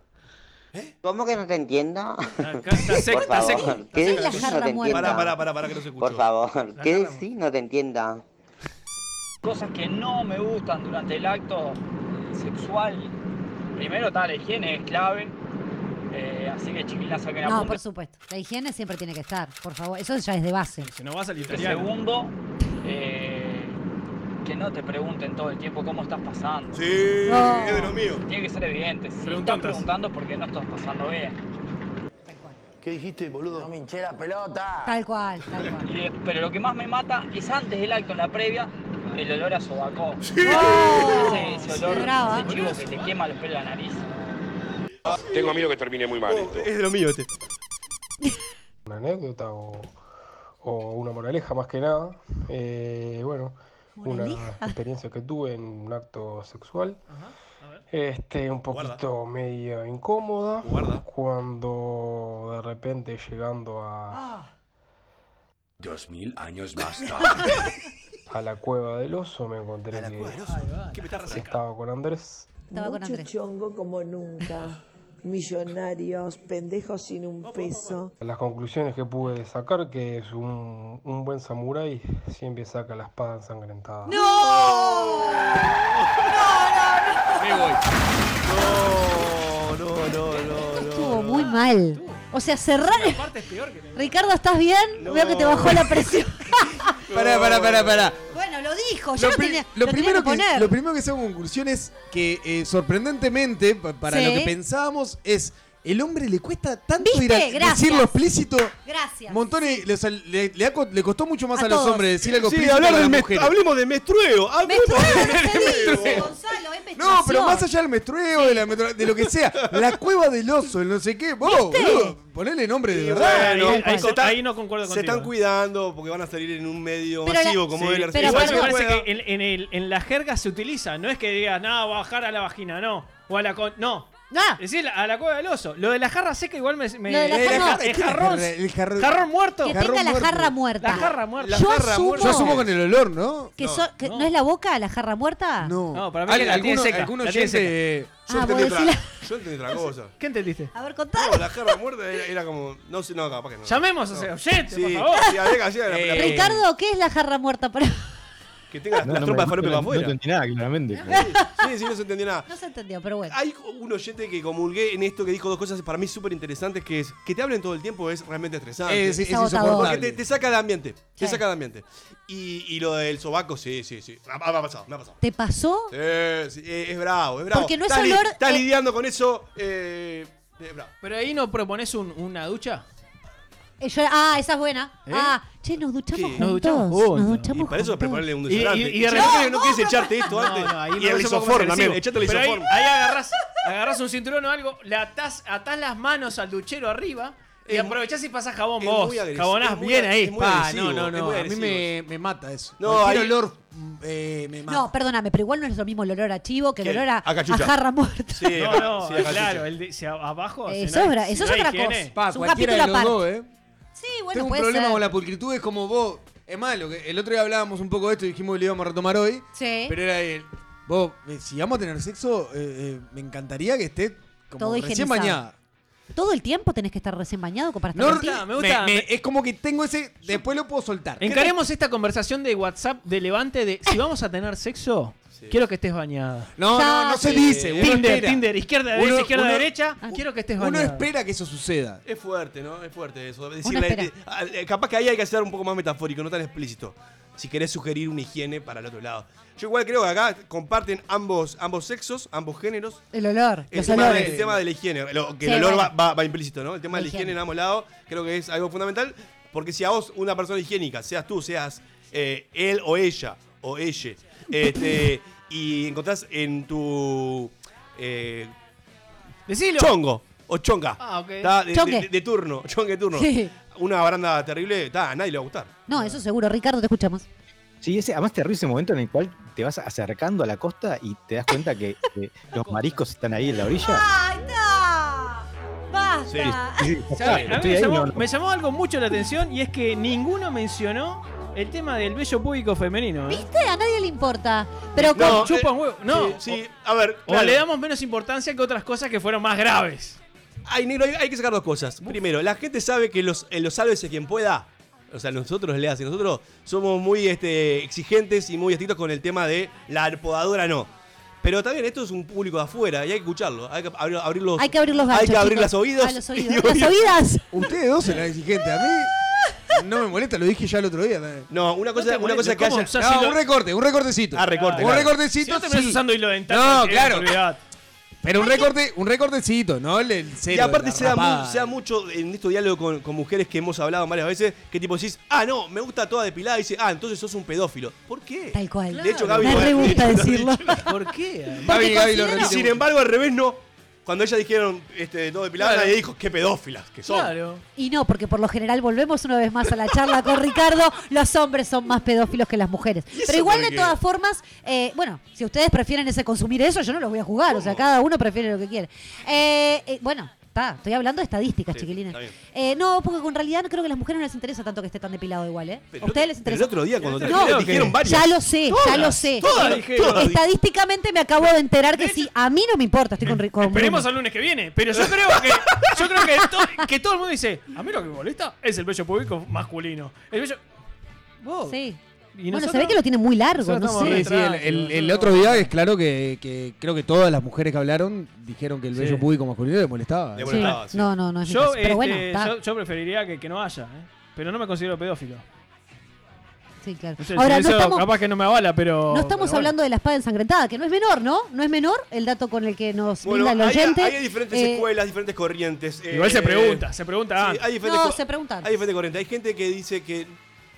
¿Cómo que no te entiendo? está seco, Por está seco. favor, ¿qué decís? La No te entiendo. Pará, pará, pará, pará, que no se escuchó. Por favor, ¿qué decís? No te entienda. Cosas que no me gustan durante el acto sexual. Primero, tal, la higiene es clave. Eh, así que chiquilas saquen No, apuntes. por supuesto. La higiene siempre tiene que estar, por favor. Eso ya es de base. Si no vas al El italiano. segundo, eh, que no te pregunten todo el tiempo cómo estás pasando. Sí, es de los míos. Tiene que ser evidente. Si estás preguntando por qué no estás pasando bien. ¿Qué dijiste, boludo? No me hinché la pelota. Tal cual, tal cual. Y pero lo que más me mata es antes del acto, en la previa, el olor a sobaco. Oh, ese, ese olor, brava. ese chivo que te quema los pelos de la nariz. Tengo miedo que termine muy mal esto. Es de los míos este. Una anécdota o, o una moraleja más que nada. Eh, bueno, una experiencia que tuve en un acto sexual. Este, un poquito medio incómoda. Cuando de repente llegando a, Dos mil años más tarde. a la cueva del oso me encontré que estaba con Andrés. Estaba con Andrés. chongo como nunca. Millonarios, pendejos sin un peso. Las conclusiones que pude sacar que es un, un buen samurái siempre saca la espada ensangrentada. Me voy. No, no, no, no, no. Estuvo muy mal. O sea, cerrar. Aparte es peor que Ricardo, ¿estás bien? Veo que te bajó la presión. Pará, pará, pará, pará. Lo dijo. Yo Lo, lo, pri- tenía, lo lo tenía primero que que, poner. lo primero que saco conclusión es que eh, sorprendentemente, pa- para Sí. lo que pensábamos, es el hombre le cuesta tanto ¿Viste? ir a Gracias. decirlo explícito. Gracias. Montones le, le- le le costó mucho más A a, los hombres decir algo Sí, explícito hablar del mujeres. hablemos de menstrueo. hablemos de menstrueo. Gonzalo, es No, pero más allá del menstrueo, de, la de lo que sea, la cueva del oso, el no sé qué, vos, boludo, ponele nombre de verdad. bueno, ahí- ahí se se- están- ahí no concuerdo Se contigo, están eh. cuidando porque van a salir en un medio Pero la- masivo como Sí, es el pero igual me parece que en, en el- en la jerga se utiliza. No es que digas, nada, bajar a la vagina, no. O a la con. No. Ah, Es decir, a la cueva del oso. Lo de la jarra seca igual me. me- Lo de la el, jarra- el jarrón. El jarrón- Jarrón muerto. que Jarrón tenga la muerto. jarra muerta. La jarra muerta. La Yo jarra asumo- muerta. Yo asumo con el olor, ¿no? que No, so- que no. no. es la boca la jarra muerta? No. No, para mí Al- que la tiene seca, la tiene oyente- Yo Ah, entendí vos otra, yo entendí otra cosa. ¿Qué entendiste? A ver, contá. No, la jarra muerta era, era como. No sé, no, capaz que no. Llamemos a ese oyente, Sí, por favor. sí, habría que hacer la- la- Eh, Ricardo, ¿qué es la jarra muerta? Para... que tenga las, No, las no trompas de no- para No afuera. entendí nada, claramente. Sí, sí, no se entendió nada. No se entendió, pero bueno. Hay un oyente que comulgué en esto que dijo dos cosas para mí súper interesantes, que es que te hablen todo el tiempo es realmente estresante. Es, es insoportable. Porque te, te saca de ambiente. Te saca de ambiente. Y, y lo del sobaco, sí, sí, sí. Me ha, me ha pasado, me ha pasado. ¿Te pasó? Sí, sí, es, es bravo, es bravo. Porque no es Estás li- olor, Estás eh, lidiando con eso. Eh, es bravo. Pero ahí no propones un- una ducha. Eh, yo- ah, esa es buena. ¿Eh? Ah, che, nos duchamos ¿Qué? juntos. Nos duchamos juntos. Nos Y duchamos para eso juntos. prepararle un Y- y- desodorante. y de Si repente- no, no quieres echarte esto No, antes. no, ahí y el isoform también. Echate el Pero ahí, isoform. ahí agarrás, agarrás un cinturón o algo, le atás, atás las manos al duchero arriba y aprovechás y pasás jabón es vos. Jabonás es muy- bien ahí. es muy Pa, no, no, es no. muy A mí me, me mata eso. No, ahí- olor eh, me mata. No, perdóname, pero igual no es lo mismo el olor a chivo que el olor a, A jarra muerta. Sí, No, no, sí, claro, el de- si abajo. si Eso no hay- es bra- si eso no es hay otra cosa. Pa, Es un cualquiera de capítulo los dos, aparte. ¿eh? Sí, bueno, Tengo un puede problema ser. con la pulcritud, es como vos. Es malo, que el otro día hablábamos un poco de esto y dijimos que lo íbamos a retomar hoy. Sí. Pero era el. Vos, eh, si vamos a tener sexo, eh, eh, me encantaría que esté como Todo recién higienizado. bañada. Todo el tiempo tenés que estar recién bañado para estar No, contigo? me gusta, me- me- es como que tengo ese. Después lo puedo soltar. Encaremos esta conversación de WhatsApp de Levante de si vamos a tener sexo, quiero que estés bañada. No, no, no se Sí. dice. Uno Tinder, espera. Tinder, izquierda, derecha, Uno- izquierda, uno- derecha, quiero que estés Uno bañada. espera que eso suceda. Es fuerte, ¿no? Es fuerte eso. Uno Decirle, espera. eh, ah, eh, capaz que ahí hay que ser un poco más metafórico, no tan explícito. Si querés sugerir una higiene para el otro lado. Yo igual creo que acá comparten ambos, ambos sexos, ambos géneros. El olor, El los tema, de, el tema de la higiene, lo- que Sí, el olor bueno. va, va- va implícito, ¿no? El tema de la higiene higiene. en ambos lados creo que es algo fundamental. Porque si a vos, una persona higiénica, seas tú, seas eh, él o ella, o ella, este, y encontrás en tu eh, Decilo. chongo o chonga, Ah, ok. ¿tá? de, de- de turno, chongue de turno, Sí. Una baranda terrible, tá, a nadie le va a gustar. No, eso seguro. Ricardo, te escuchamos. Sí, ese, además te ríes ese momento en el cual te vas acercando a la costa y te das cuenta que, que los mariscos están ahí en la orilla. ¡Ay, no! Basta. Sí. A mí me llamó, no, no. me llamó algo mucho la atención y es que ninguno mencionó el tema del bello público femenino. ¿eh? ¿Viste? A nadie le importa. Pero No, con- chupan huevo. No, Sí, sí, a ver. o claro. le damos menos importancia que otras cosas que fueron más graves. Ay, negro, hay, hay que sacar dos cosas. Primero, la gente sabe que los, en los sálvese quien pueda. O sea, nosotros le hacen. Nosotros somos muy este, exigentes y muy estrictos con el tema de la podadora no. Pero también esto es un público de afuera y hay que escucharlo. Hay que abrir, abrir los, hay que abrir los ganchos. Hay que abrir chicos. los oídos. Ah, los oídos. oír- Las oídas. Ustedes dos eran exigentes. A mí no me molesta, lo dije ya el otro día. también. No, una cosa, te una cosa que ¿cómo haya. usás No, hilo- un recorte, un recortecito. Ah, recorte, Un claro. recortecito. Si no terminás sí. usando hilo dental, No, claro. Pero un recorte, un recortecito, ¿no? El, el Y cero, aparte la se da, rapada. mu- se da mucho en estos diálogos con, con mujeres que hemos hablado varias veces, que tipo decís, ah, no, me gusta toda depilada, y dice, ah, entonces sos un pedófilo. ¿Por qué? Tal cual. De hecho, Gaby Me lo- re gusta lo ha decirlo. ¿Por qué? Gaby, Gaby lo considero- Y sin embargo, al revés no. Cuando ellas dijeron este, todo depilada, Claro. nadie dijo, qué pedófilas que son. Claro. Y no, porque por lo general volvemos una vez más a la charla con Ricardo. Los hombres son más pedófilos que las mujeres. Pero igual, de todas formas, eh, bueno, si ustedes prefieren ese consumir eso, yo no los voy a jugar. O sea, cada uno prefiere lo que quiere. Eh, eh, bueno, está, estoy hablando de estadísticas, Sí, chiquilines. Eh, no, porque en realidad creo que a las mujeres no les interesa tanto que esté tan depilado igual, ¿eh? Pero a ustedes les interesa. el otro día cuando te No, dijeron, dijeron varias. Ya lo sé, ya lo sé. todas. Estadísticamente me acabo de enterar que sí. A mí no me importa, estoy con, con Esperemos Bruno. al lunes que viene. Pero yo creo que, yo creo que, to- que todo el mundo dice: A mí lo que me molesta es el bello público masculino. El bello. Vos. Sí. Y Bueno, se nosotros- ve que lo tiene muy largo, no sé. Sí, sí, el, el- el otro día es claro que, que creo que todas las mujeres que hablaron dijeron que el Sí. bello público masculino le molestaba. Le molestaba, sí. No, no, no es mi Yo, caso. Pero este, bueno, está. yo, yo preferiría que, que no haya, ¿eh? Pero no me considero pedófilo. Sí, claro. No sé, Ahora, si no eso estamos, capaz que no me avala, pero. no estamos pero bueno. hablando de la espada ensangrentada, que no es menor, ¿no? No es menor el dato con el que nos Bueno, brinda el hay, oyente. hay diferentes Eh, escuelas, diferentes corrientes. Igual se eh, pregunta, se pregunta sí, antes. hay diferentes No, se pregunta. Hay diferentes corrientes. Hay gente que dice que,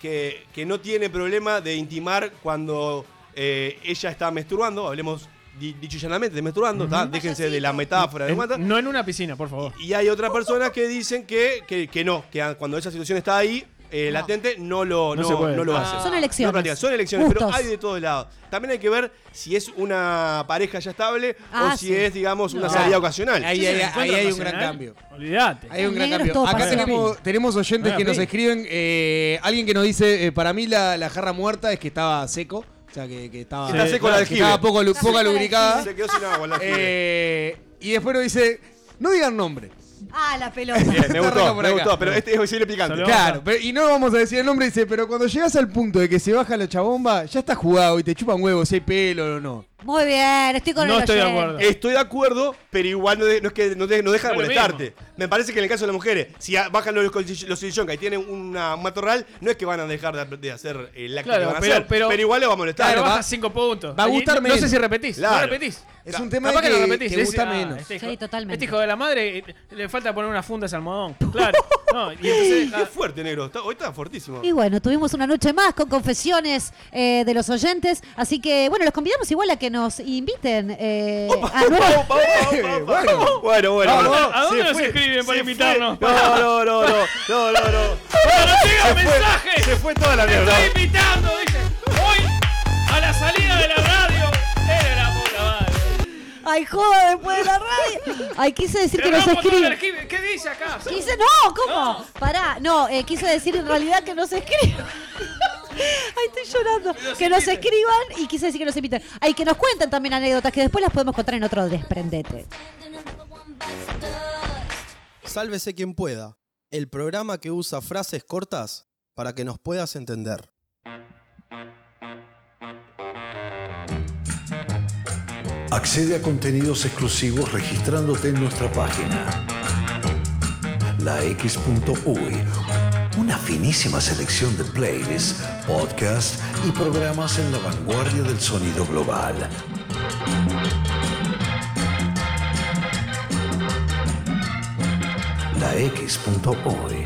que, que no tiene problema de intimar cuando eh, ella está menstruando. Hablemos di- dicho llanamente de menstruando. ¿tá? Déjense de la metáfora de En- Wanda. no en una piscina, por favor. Y hay otras personas que dicen que, que, que no, que a- cuando esa situación está ahí, eh, No. latente, no lo, No lo Ah. hace. Son elecciones. son elecciones, pero hay de todos lados. También hay que ver si es una pareja ya estable Ah, o si sí. es, digamos, una salida ocasional. Ahí, Sí, ahí- sí, ahí encuentro hay un gran cambio. Olvídate. Hay un gran cambio. Acá tenemos, tenemos oyentes Ah, que nos sí. escriben. eh, alguien que nos dice: eh, Para mí, la, la jarra muerta es que estaba seco. O sea, que, que estaba, Está seco la que aljibe. estaba poco, poca lubricada. Se quedó sin agua la Eh, y después nos dice: No digan nombre. Ah, la pelota. Bien, me gustó, me gustó, pero este es posible picante. Claro, pero- y no vamos a decir el nombre, dice, pero cuando llegas al punto de que se baja la chabomba, ya está jugado y te chupan huevos si hay pelo o no. Muy bien, estoy con No el estoy de acuerdo. Estoy de acuerdo, pero igual no, de- no es que no, de- no deja de No es lo molestarte. Me parece que en el caso de las mujeres, si a- bajan los, los sillonca y tienen una, un matorral, no es que van a dejar de, de hacer el acto Claro, que van a pero- hacer. pero- Pero, igual le va a molestar. Claro, va- baja 5 puntos. va a Y gustar no, menos. No sé si repetís. Claro. No repetís. Es un tema de que, que, lo repetís. que gusta ah, menos. Este hijo, Sí, totalmente. Este hijo de la madre eh, le falta poner una funda de almohadón. Claro. No, y entonces, Qué fuerte, negro. Está- hoy está fuertísimo. Y bueno, tuvimos una noche más con confesiones eh, de los oyentes, así que bueno, los convidamos igual a que nos inviten eh, a nuevos- Opa, opa, opa, opa. Bueno. bueno, bueno. ¿A bueno. dónde- a dónde Se nos fue, escriben para se invitarnos? fue. No, no, no, no, no, no, no. ¡Bueno, nos llega mensaje! Se fue toda la ¡Me mierda. estoy invitando! Dice, hoy a la salida de la radio. Ay, joda, después de la radio. Ay, quise decir que escriben. archivo. ¿Qué dice acá? Quise, no, ¿cómo? Pará, no, eh, quise decir en realidad que nos escriban. Ay, estoy llorando. Que nos escriban y quise decir que nos inviten. Ay, que nos cuenten también anécdotas que después las podemos contar en otro Desprendete. Sálvese quien pueda. El programa que usa frases cortas para que nos puedas entender. Accede a contenidos exclusivos registrándote en nuestra página. lax.uy. Una finísima selección de playlists, podcasts y programas en la vanguardia del sonido global. lax.uy.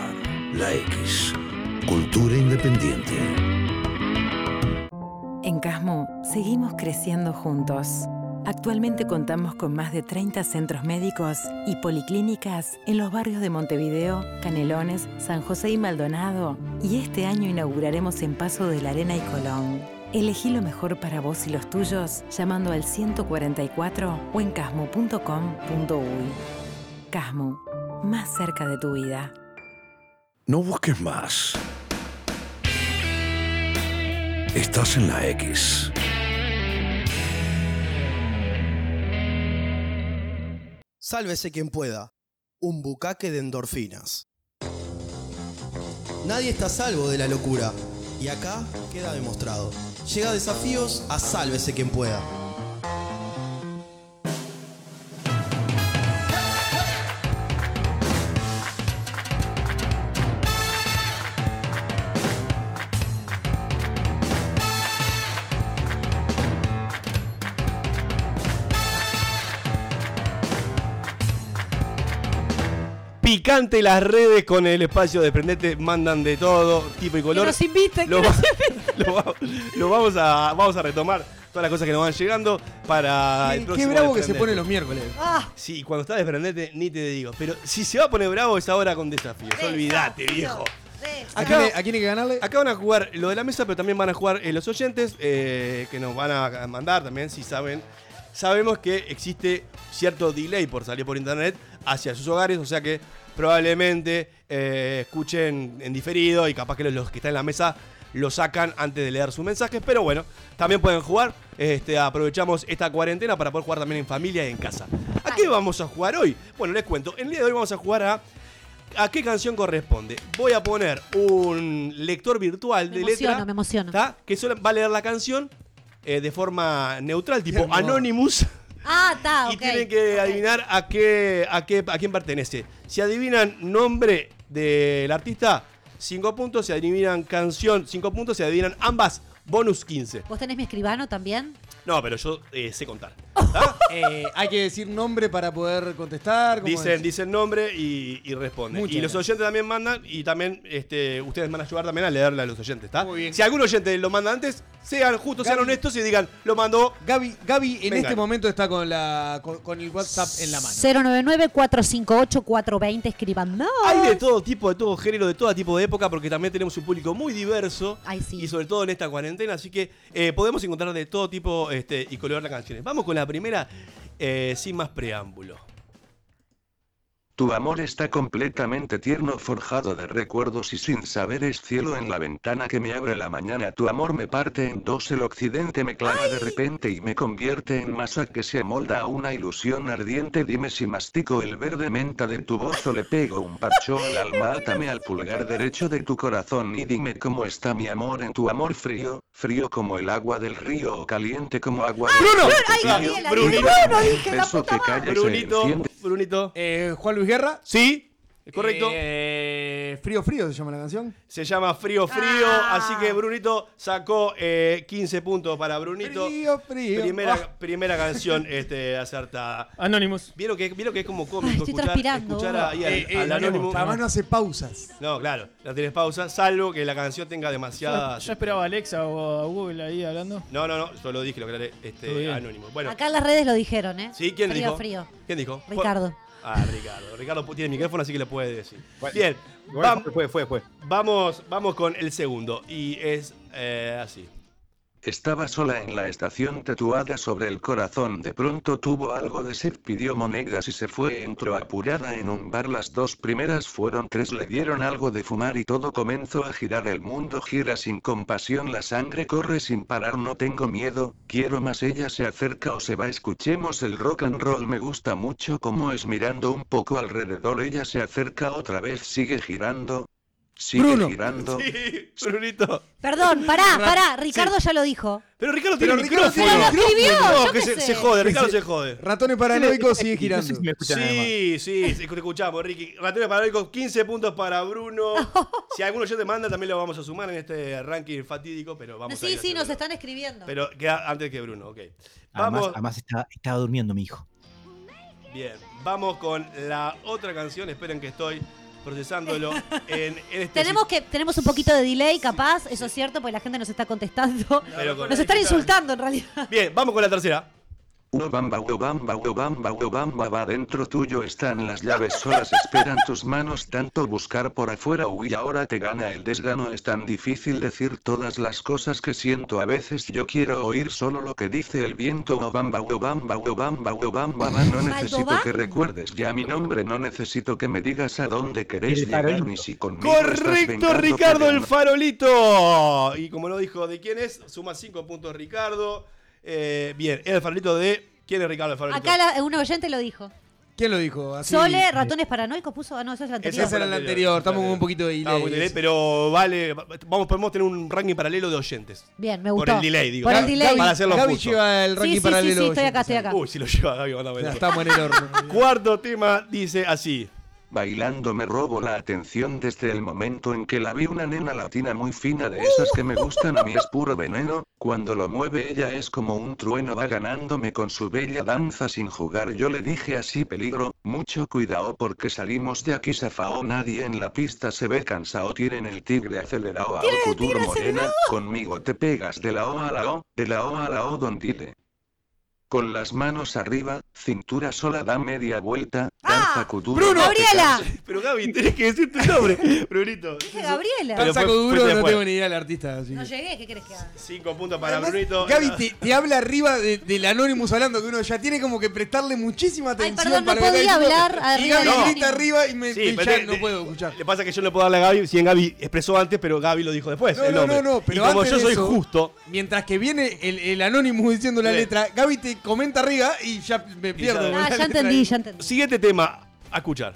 La X. Cultura independiente. En Casmo seguimos creciendo juntos. Actualmente contamos con más de 30 centros médicos y policlínicas en los barrios de Montevideo, Canelones, San José y Maldonado. Y este año inauguraremos en Paso de la Arena y Colón. Elegí lo mejor para vos y los tuyos llamando al 144 o en casmo.com.uy. Casmo, más cerca de tu vida. No busques más. Estás en la X. Sálvese quien pueda. Un bucaque de endorfinas. Nadie está salvo de la locura. Y acá queda demostrado. Llega desafíos a sálvese quien pueda. Picante las redes con el espacio de Prendete, mandan de todo, tipo y color. Que nos inviten, Lo, que va- nos inviten. lo va- lo vamos, a, vamos a retomar todas las cosas que nos van llegando para Qué- el qué próximo bravo que se Desprendete. pone los miércoles. Ah, Sí, cuando está Desprendete, ni te digo. Pero si se va a poner bravo es ahora con desafíos. Olvídate, viejo. ¿A quién, hay- a quién hay que ganarle? Acá van a jugar lo de la mesa, pero también van a jugar eh, los oyentes eh, que nos van a mandar también, si saben. Sabemos que existe cierto delay por salir por internet hacia sus hogares, o sea que probablemente eh, escuchen en diferido y capaz que los, los que están en la mesa lo sacan antes de leer sus mensajes, pero bueno, también pueden jugar. Este, aprovechamos esta cuarentena para poder jugar también en familia y en casa. ¿A qué vamos a jugar hoy? Bueno, les cuento. El día de hoy vamos a jugar a ¿A qué canción corresponde? Voy a poner un lector virtual me de emociono, letra me emociono. ¿tá? que solo va a leer la canción eh, de forma neutral, tipo hermoso. Anonymous, Ah, está, y tienen que adivinar a qué, a, qué, a quién pertenece. Si adivinan nombre del artista, 5 puntos. Si adivinan canción, 5 puntos. Si adivinan ambas, bonus 15. ¿Vos tenés mi escribano también? No, pero yo eh, sé contar. Eh, hay que decir nombre para poder contestar. ¿cómo Dicen, es? dicen nombre y, y responden. Muchas y los gracias. oyentes también mandan y también este, ustedes van a ayudar también a leerle a los oyentes, ¿está? Si algún oyente lo manda antes, sean justos, sean honestos y digan, lo mandó. Gaby, Gaby en Venga. este momento está con, la, con, con el WhatsApp en la mano. 099-458-420, escriban. No. Hay de todo tipo, de todo género, de todo tipo de época, porque también tenemos un público muy diverso. Y sobre todo en esta cuarentena, así que eh, podemos encontrar de todo tipo este, y colorear las canciones. Vamos con la primera, eh, sin más preámbulo. Tu amor está completamente tierno, forjado de recuerdos y sin saber es cielo en la ventana que me abre la mañana. Tu amor me parte en dos, el occidente me clava de repente y me convierte en masa que se amolda a una ilusión ardiente. Dime si mastico el verde menta de tu voz o le pego un parcho al alma. Átame al pulgar derecho de tu corazón y dime cómo está mi amor en tu amor frío, frío como el agua del río o caliente como agua del ¡Bruno! río. ¡Ay, Tibio, Bruno! tibio, ¡Bruno, dije, la beso que calla y se Brunito, enciende. Brunito. Eh, Juan Luis Guerra. Sí, es correcto. Eh, frío, frío se llama la canción. Se llama Frío Frío, así que Brunito sacó eh, 15 puntos para Brunito. Frío, frío. Primera, Ah. primera canción este, acertada. Anonymous. ¿Vieron que, vieron que es como cómico estoy escuchar, transpirando, escuchar ahí al, Eh, eh, al no, Anonymous? Además no hace pausas. No, claro, no tienes pausa, salvo que la canción tenga Yo, demasiada. yo esperaba a Alexa o a Google ahí hablando. No, no, no, yo lo dije, lo aclaré, Todo este, bien. anónimo. Bueno, Acá en las redes lo dijeron, ¿eh? ¿sí? ¿Quién frío, dijo? Frío, ¿Quién dijo? Ricardo. Ah, Ricardo. Ricardo tiene micrófono, así que le puede decir. Bueno, Bien, Bueno, vam- fue, fue, fue. vamos, vamos con el segundo. Y es eh, así. Estaba sola en la estación tatuada sobre el corazón. De pronto tuvo algo de sed, pidió monedas y se fue. Entró apurada en un bar. Las dos primeras fueron tres. Le dieron algo de fumar y todo comenzó a girar. El mundo gira sin compasión. La sangre corre sin parar. No tengo miedo. Quiero más. Ella se acerca o se va. Escuchemos el rock and roll. Me gusta mucho cómo es mirando un poco alrededor. Ella se acerca otra vez. Sigue girando. Sigue Bruno. girando. Sí, Brunito. Perdón, pará, pará. Ricardo ya lo dijo. Pero Ricardo tiene el Ricardo micrófono. tiene el Pero lo escribió, No, yo que qué se, sé. se jode, Ricardo se jode. Ratones paranoicos sigue girando. Sí, sí, sí, te escuchamos, Ricky. Ratones paranoicos, 15 puntos para Bruno. Si alguno ya te manda, también lo vamos a sumar en este ranking fatídico, pero vamos a Sí, ir sí, nos haciéndolo. están escribiendo. Pero queda antes que Bruno, ok. Además, Vamos, además está- estaba durmiendo mi hijo. bien, vamos con la otra canción. Esperen que estoy procesándolo en, en este Tenemos que tenemos un poquito de delay, capaz, eso es cierto, porque la gente nos está contestando. Pero Nos están insultando en realidad. Bien, vamos con la tercera. Bamba, bamba, bamba, bamba, va dentro tuyo están las llaves solas, esperan tus manos tanto buscar por afuera, uy, ahora te gana el desgano, es tan difícil decir todas las cosas que siento, a veces yo quiero oír solo lo que dice el viento, oh, bamba, oh, bamba, bamba, bamba, va, no necesito que recuerdes ya mi nombre, no necesito que me digas a dónde queréis llegar, farolito. ni si conmigo estás Correcto, vengando, Ricardo pero el no- farolito. Y como lo dijo, ¿de quién es? Suma 5 puntos Ricardo. Eh, bien, era el farolito de. ¿Quién es Ricardo el farolito? Acá la- un oyente lo dijo. ¿Quién lo dijo? Así. Sole, ratones paranoicos puso. Ah, no, esa es la anterior. Esa era la anterior. Estamos con un poquito de delay. delay, pero vale. Vamos, podemos tener un ranking paralelo de oyentes. Bien, me Por gustó. el delay, digo. Por el delay. Para hacerlo Gaby justo. lleva el Sí, ranking sí, sí, paralelo. sí, estoy acá, estoy acá. Uy, si lo lleva Gaby, mandame Ya eso. estamos en el horno. Cuarto tema dice así. Bailando me robo la atención desde el momento en que la vi una nena latina muy fina de esas que me gustan a mí es puro veneno, cuando lo mueve ella es como un trueno va ganándome con su bella danza sin jugar. Yo le dije así peligro, mucho cuidado porque salimos de aquí zafao nadie en la pista se ve cansado. Tienen el tigre acelerado a futuro morena, conmigo te pegas de la O a la O, de la O a la O don dile. Con las manos arriba, cintura sola da media vuelta, danza kuduro. ¡Bruno! ¡Gabriela! Pero Gaby, tenés que decir tu nombre, Brunito. Dije Gabriela. Pero Saco fue- duro, fuiste no después. tengo ni idea del artista. así No que- llegué, ¿qué querés que haga? Cinco puntos para Además, Brunito. Gaby te, te habla arriba de- del Anonymous hablando que uno ya tiene como que prestarle muchísima atención. perdón, no para lo que podía está diciendo. hablar Y arriba Gaby del grita Anonymous. arriba y me Sí, y pero ya te- no te- puedo escuchar. Le pasa que yo no le puedo darle a Gaby. Si en Gaby expresó antes, pero Gaby lo dijo después. No, el no, nombre. no, no, pero y como antes yo de soy eso, justo. Mientras que viene el, el Anonymous diciendo la Sí. letra, Gaby te comenta arriba y ya me pierdo. ya- Ah, ya entendí, ya entendí. Siguiente tema. A escuchar.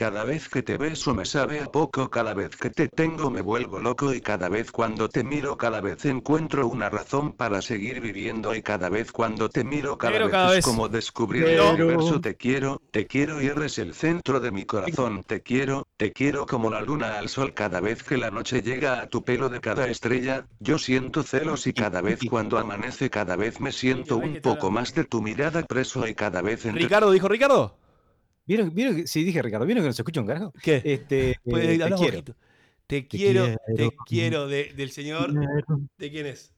Cada vez que te beso me sabe a poco, cada vez que te tengo me vuelvo loco y cada vez cuando te miro cada vez encuentro una razón para seguir viviendo y cada vez cuando te miro cada vez cada es vez. como descubrir Pero- el universo te quiero, te quiero y eres el centro de mi corazón, te quiero, te quiero como la luna al sol cada vez que la noche llega a tu pelo de cada estrella, yo siento celos y cada vez cuando amanece cada vez me siento un poco más de tu mirada preso y cada vez entre Ricardo dijo Ricardo. ¿Vieron, vieron que, sí, dije Ricardo, ¿vieron que no se escucha un carajo? ¿Qué? Este, Pues, eh, te habla quiero. bajito. Te quiero, te quiero. quiero de- del señor. ¿De quién es?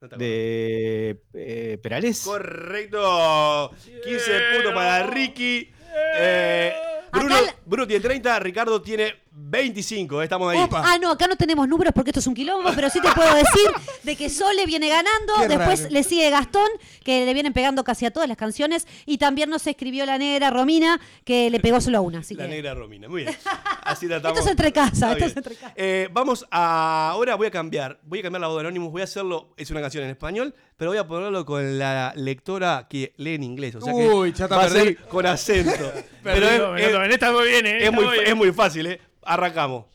No. De eh, Perales. Correcto. 15 puntos para Ricky. Eh, Bruno, Bruno tiene 30, Ricardo tiene 25. eh, Estamos ahí. Ah, no, acá no tenemos números porque esto es un quilombo, pero sí te puedo decir de que Sole viene ganando, Qué después raro. le sigue Gastón, que le vienen pegando casi a todas las canciones, y también nos escribió la negra Romina, que le pegó solo a una. Así La que... negra Romina. Muy bien. Así tratamos. Esto es entre casa, esto es entre casa. Eh, vamos a. Ahora voy a cambiar. Voy a cambiar la voz de Anonymous. Voy a hacerlo. Es una canción en español, pero voy a ponerlo con la lectora que lee en inglés. O sea que Uy, ya está va a ser con acento. pero es, noto, en esta muy bien, eh, es muy, es muy fácil, ¿eh? Arrancamos.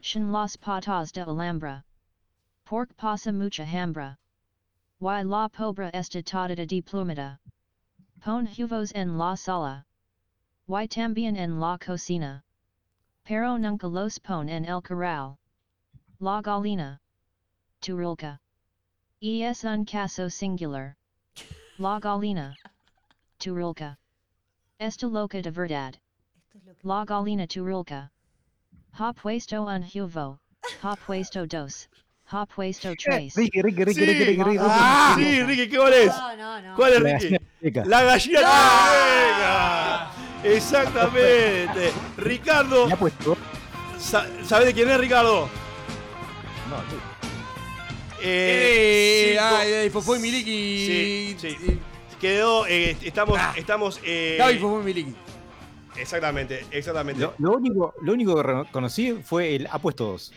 Shin las patas de Alhambra. Pork pasa mucha hambra. Y la pobra estatada de plumita. Pon huvos en la sala. Y también en la cocina. Pero nunca los pon en el corral. La galina. Turulka. Es un caso singular. La galina. Turulka. Esta loca de verdad. La galina turulka. Ha puesto un huevo. Ha puesto dos. Ha puesto tres. Ricky, Ricky, Ricky, Sí. Ricky, Ricky, Ricky, Ah, Ricky. sí, Ricky, ¿qué cuál es? No, no, no. ¿Cuál es, La Ricky? La gallina. Exactamente. Ricardo, ¿Me ha puesto? sa- ¿sabes de quién es Ricardo? No, sí. Eh, Eh, ay, y Miliki. Sí, sí. Quedó, eh, estamos, estamos. Eh, Gaby Fofó y Miliki. Exactamente, exactamente. Lo, lo único, lo único que reconocí fue el apuesto 2.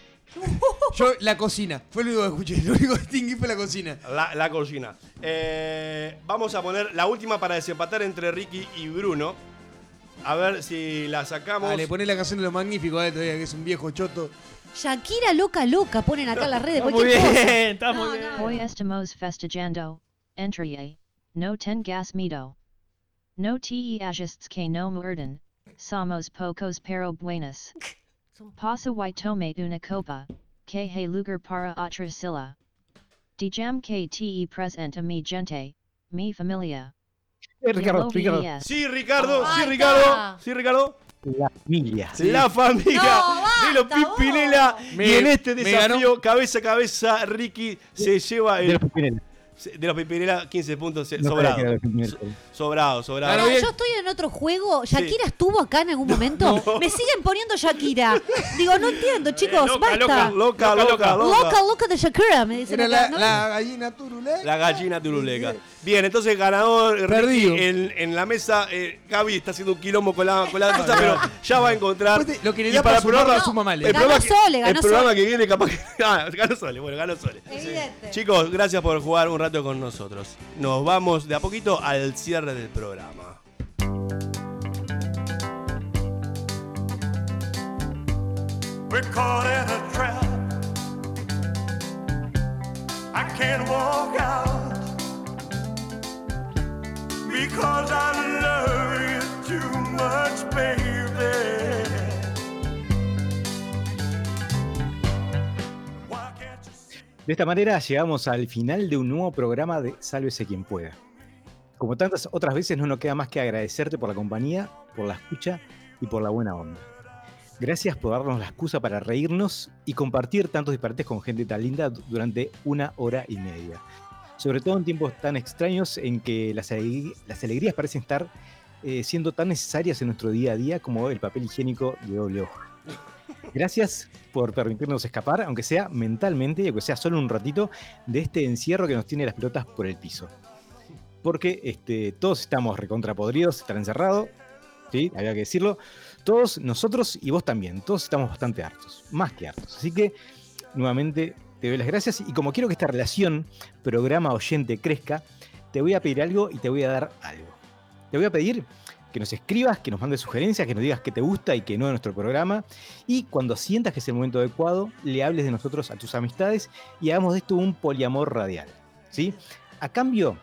Yo, la cocina. Fue lo único que escuché. Lo único que distinguí fue la cocina. La, la cocina. Eh, vamos a poner la última para desempatar entre Ricky y Bruno. A ver si la sacamos. Dale, poné la canción de lo magnífico, dale, todavía, que es un viejo choto. Shakira loca loca, ponen acá en las redes. Muy bien, está muy bien. Hoy estamos festejando. Entrie. No ten gas mito. No te ajusts que no muerden. Somos pocos pero buenos. Pasa y tome una copa. Que hay lugar para otra silla. Dijam que te presenta mi gente. Mi familia. Eh, Ricardo, Ricardo. Sí, Ricardo, sí, Ricardo. Sí, Ricardo. La familia. La familia No, de los Pimpinela. Me- y en este desafío, cabeza a cabeza, Ricky se lleva De el. los Pimpinela. De los Pimpinela, 15 puntos. No sobrado. Sobrado, sobrado. Bien. yo estoy en otro juego. ¿Shakira estuvo acá en algún momento? Me siguen poniendo Shakira. Digo, no entiendo, chicos, loca, basta. loca, loca, loca, Loca, loca de Shakira, me dicen Era acá, la, ¿no? la gallina turulé. La gallina turuleca. Bien, entonces ganador Ricky, Perdido. en, en la mesa. Eh, Gaby está haciendo un quilombo con la, con la cosa, pero ya va a encontrar. Lo que le Y da para sumar, la suma mal, eh. el Ganó programa que- Sole, ganó El programa Sole. que viene, capaz que. Ah, ganó Sole, bueno, ganó Sole. Evidente. Chicos, gracias por jugar un rato con nosotros. Nos vamos de a poquito al cierre del programa. We're caught in a trap. I can't walk out because I love you too much, baby. De esta manera llegamos al final de un nuevo programa de Sálvese quien pueda. Como tantas otras veces no nos queda más que agradecerte por la compañía, por la escucha y por la buena onda. Gracias por darnos la excusa para reírnos y compartir tantos disparates con gente tan linda du- durante una hora y media. Sobre todo en tiempos tan extraños en que las, alegrí- las alegrías parecen estar eh, siendo tan necesarias en nuestro día a día como el papel higiénico de doble hoja. Gracias por permitirnos escapar, aunque sea mentalmente y aunque sea solo un ratito, de este encierro que nos tiene las pelotas por el piso. Porque este, todos estamos recontrapodridos, estar encerrado, ¿sí? Había que decirlo. Todos, nosotros y vos también, todos estamos bastante hartos, más que hartos. Así que, nuevamente, te doy las gracias y como quiero que esta relación programa-oyente crezca, te voy a pedir algo y te voy a dar algo. Te voy a pedir que nos escribas, que nos mandes sugerencias, que nos digas qué te gusta y qué no de nuestro programa. Y cuando sientas que es el momento adecuado, le hables de nosotros a tus amistades y hagamos de esto un poliamor radial. ¿sí? A cambio,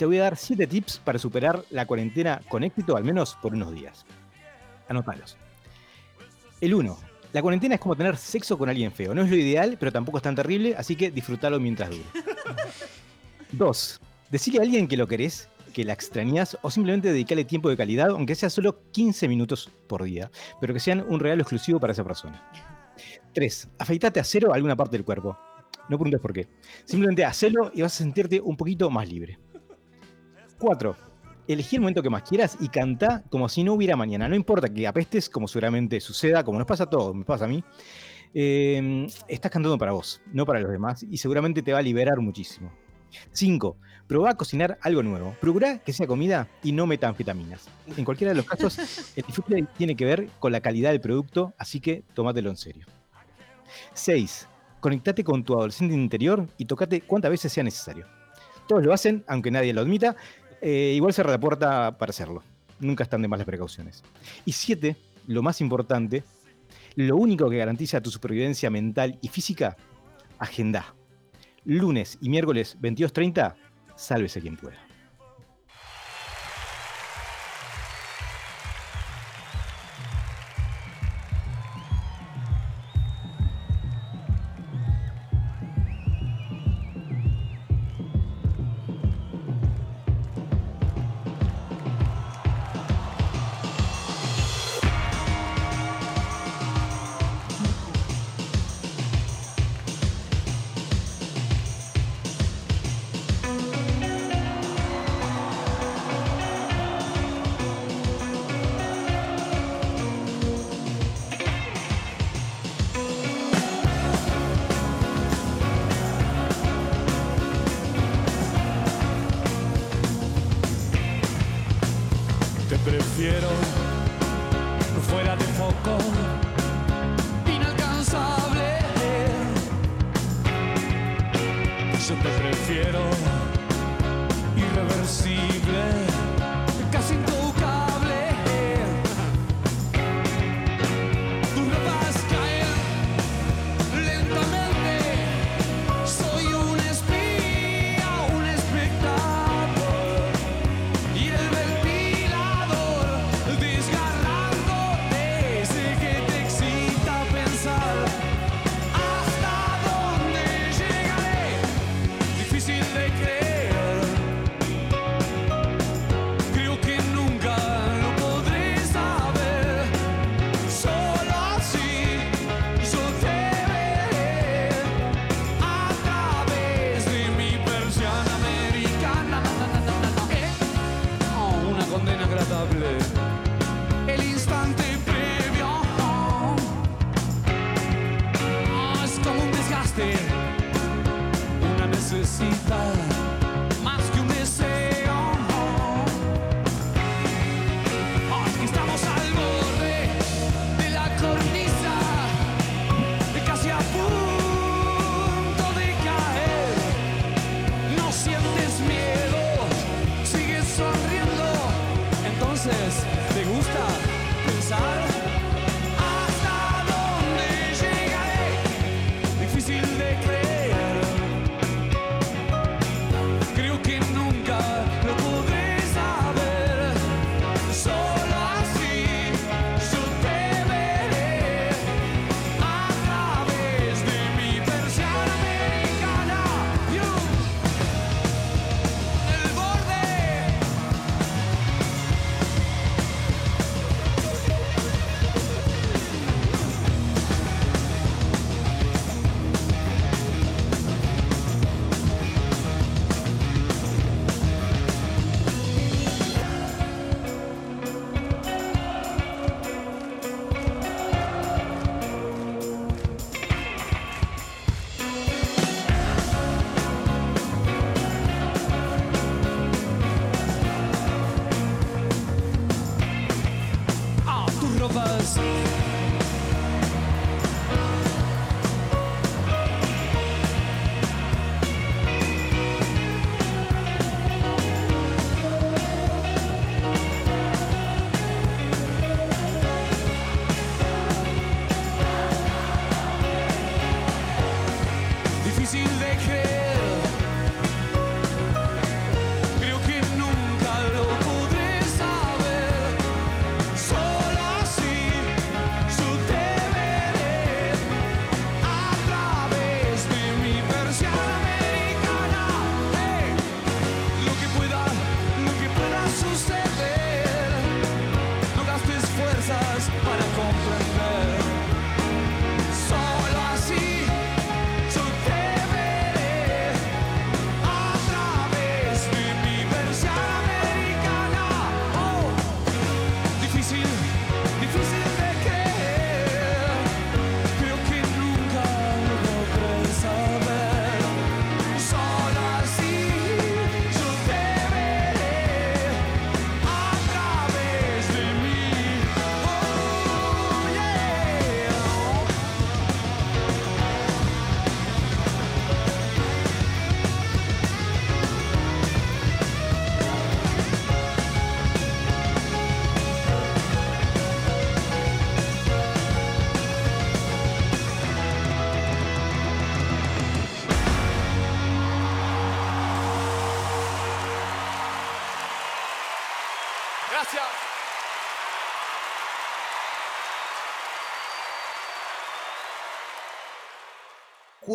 te voy a dar 7 tips para superar la cuarentena con éxito, al menos por unos días. Anotalos. El 1. La cuarentena es como tener sexo con alguien feo. No es lo ideal, pero tampoco es tan terrible, así que disfrútalo mientras dure. 2. Decirle a alguien que lo querés, que la extrañas o simplemente dedicarle tiempo de calidad, aunque sea solo 15 minutos por día, pero que sean un regalo exclusivo para esa persona. 3. Afeitate a cero alguna parte del cuerpo. No preguntes por qué. Simplemente hacelo y vas a sentirte un poquito más libre. 4. Elegí el momento que más quieras y canta como si no hubiera mañana. No importa que apestes, como seguramente suceda, como nos pasa a todos, me pasa a mí. eh, estás cantando para vos, no para los demás, y seguramente te va a liberar muchísimo. 5. Probá a cocinar algo nuevo. Procurá que sea comida y no metanfetaminas. En cualquiera de los casos, el disfrute tiene que ver con la calidad del producto, así que tómatelo en serio. 6. Conectate con tu adolescente interior y tocate cuantas veces sea necesario. Todos lo hacen, aunque nadie lo admita. Eh, igual la puerta para hacerlo. Nunca están de más las precauciones. Y 7. Lo más importante, lo único que garantiza tu supervivencia mental y física, agenda. Lunes y miércoles 22.30, sálvese quien pueda.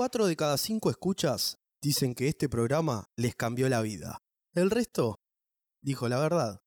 Cuatro de cada cinco escuchas dicen que este programa les cambió la vida. El resto dijo la verdad.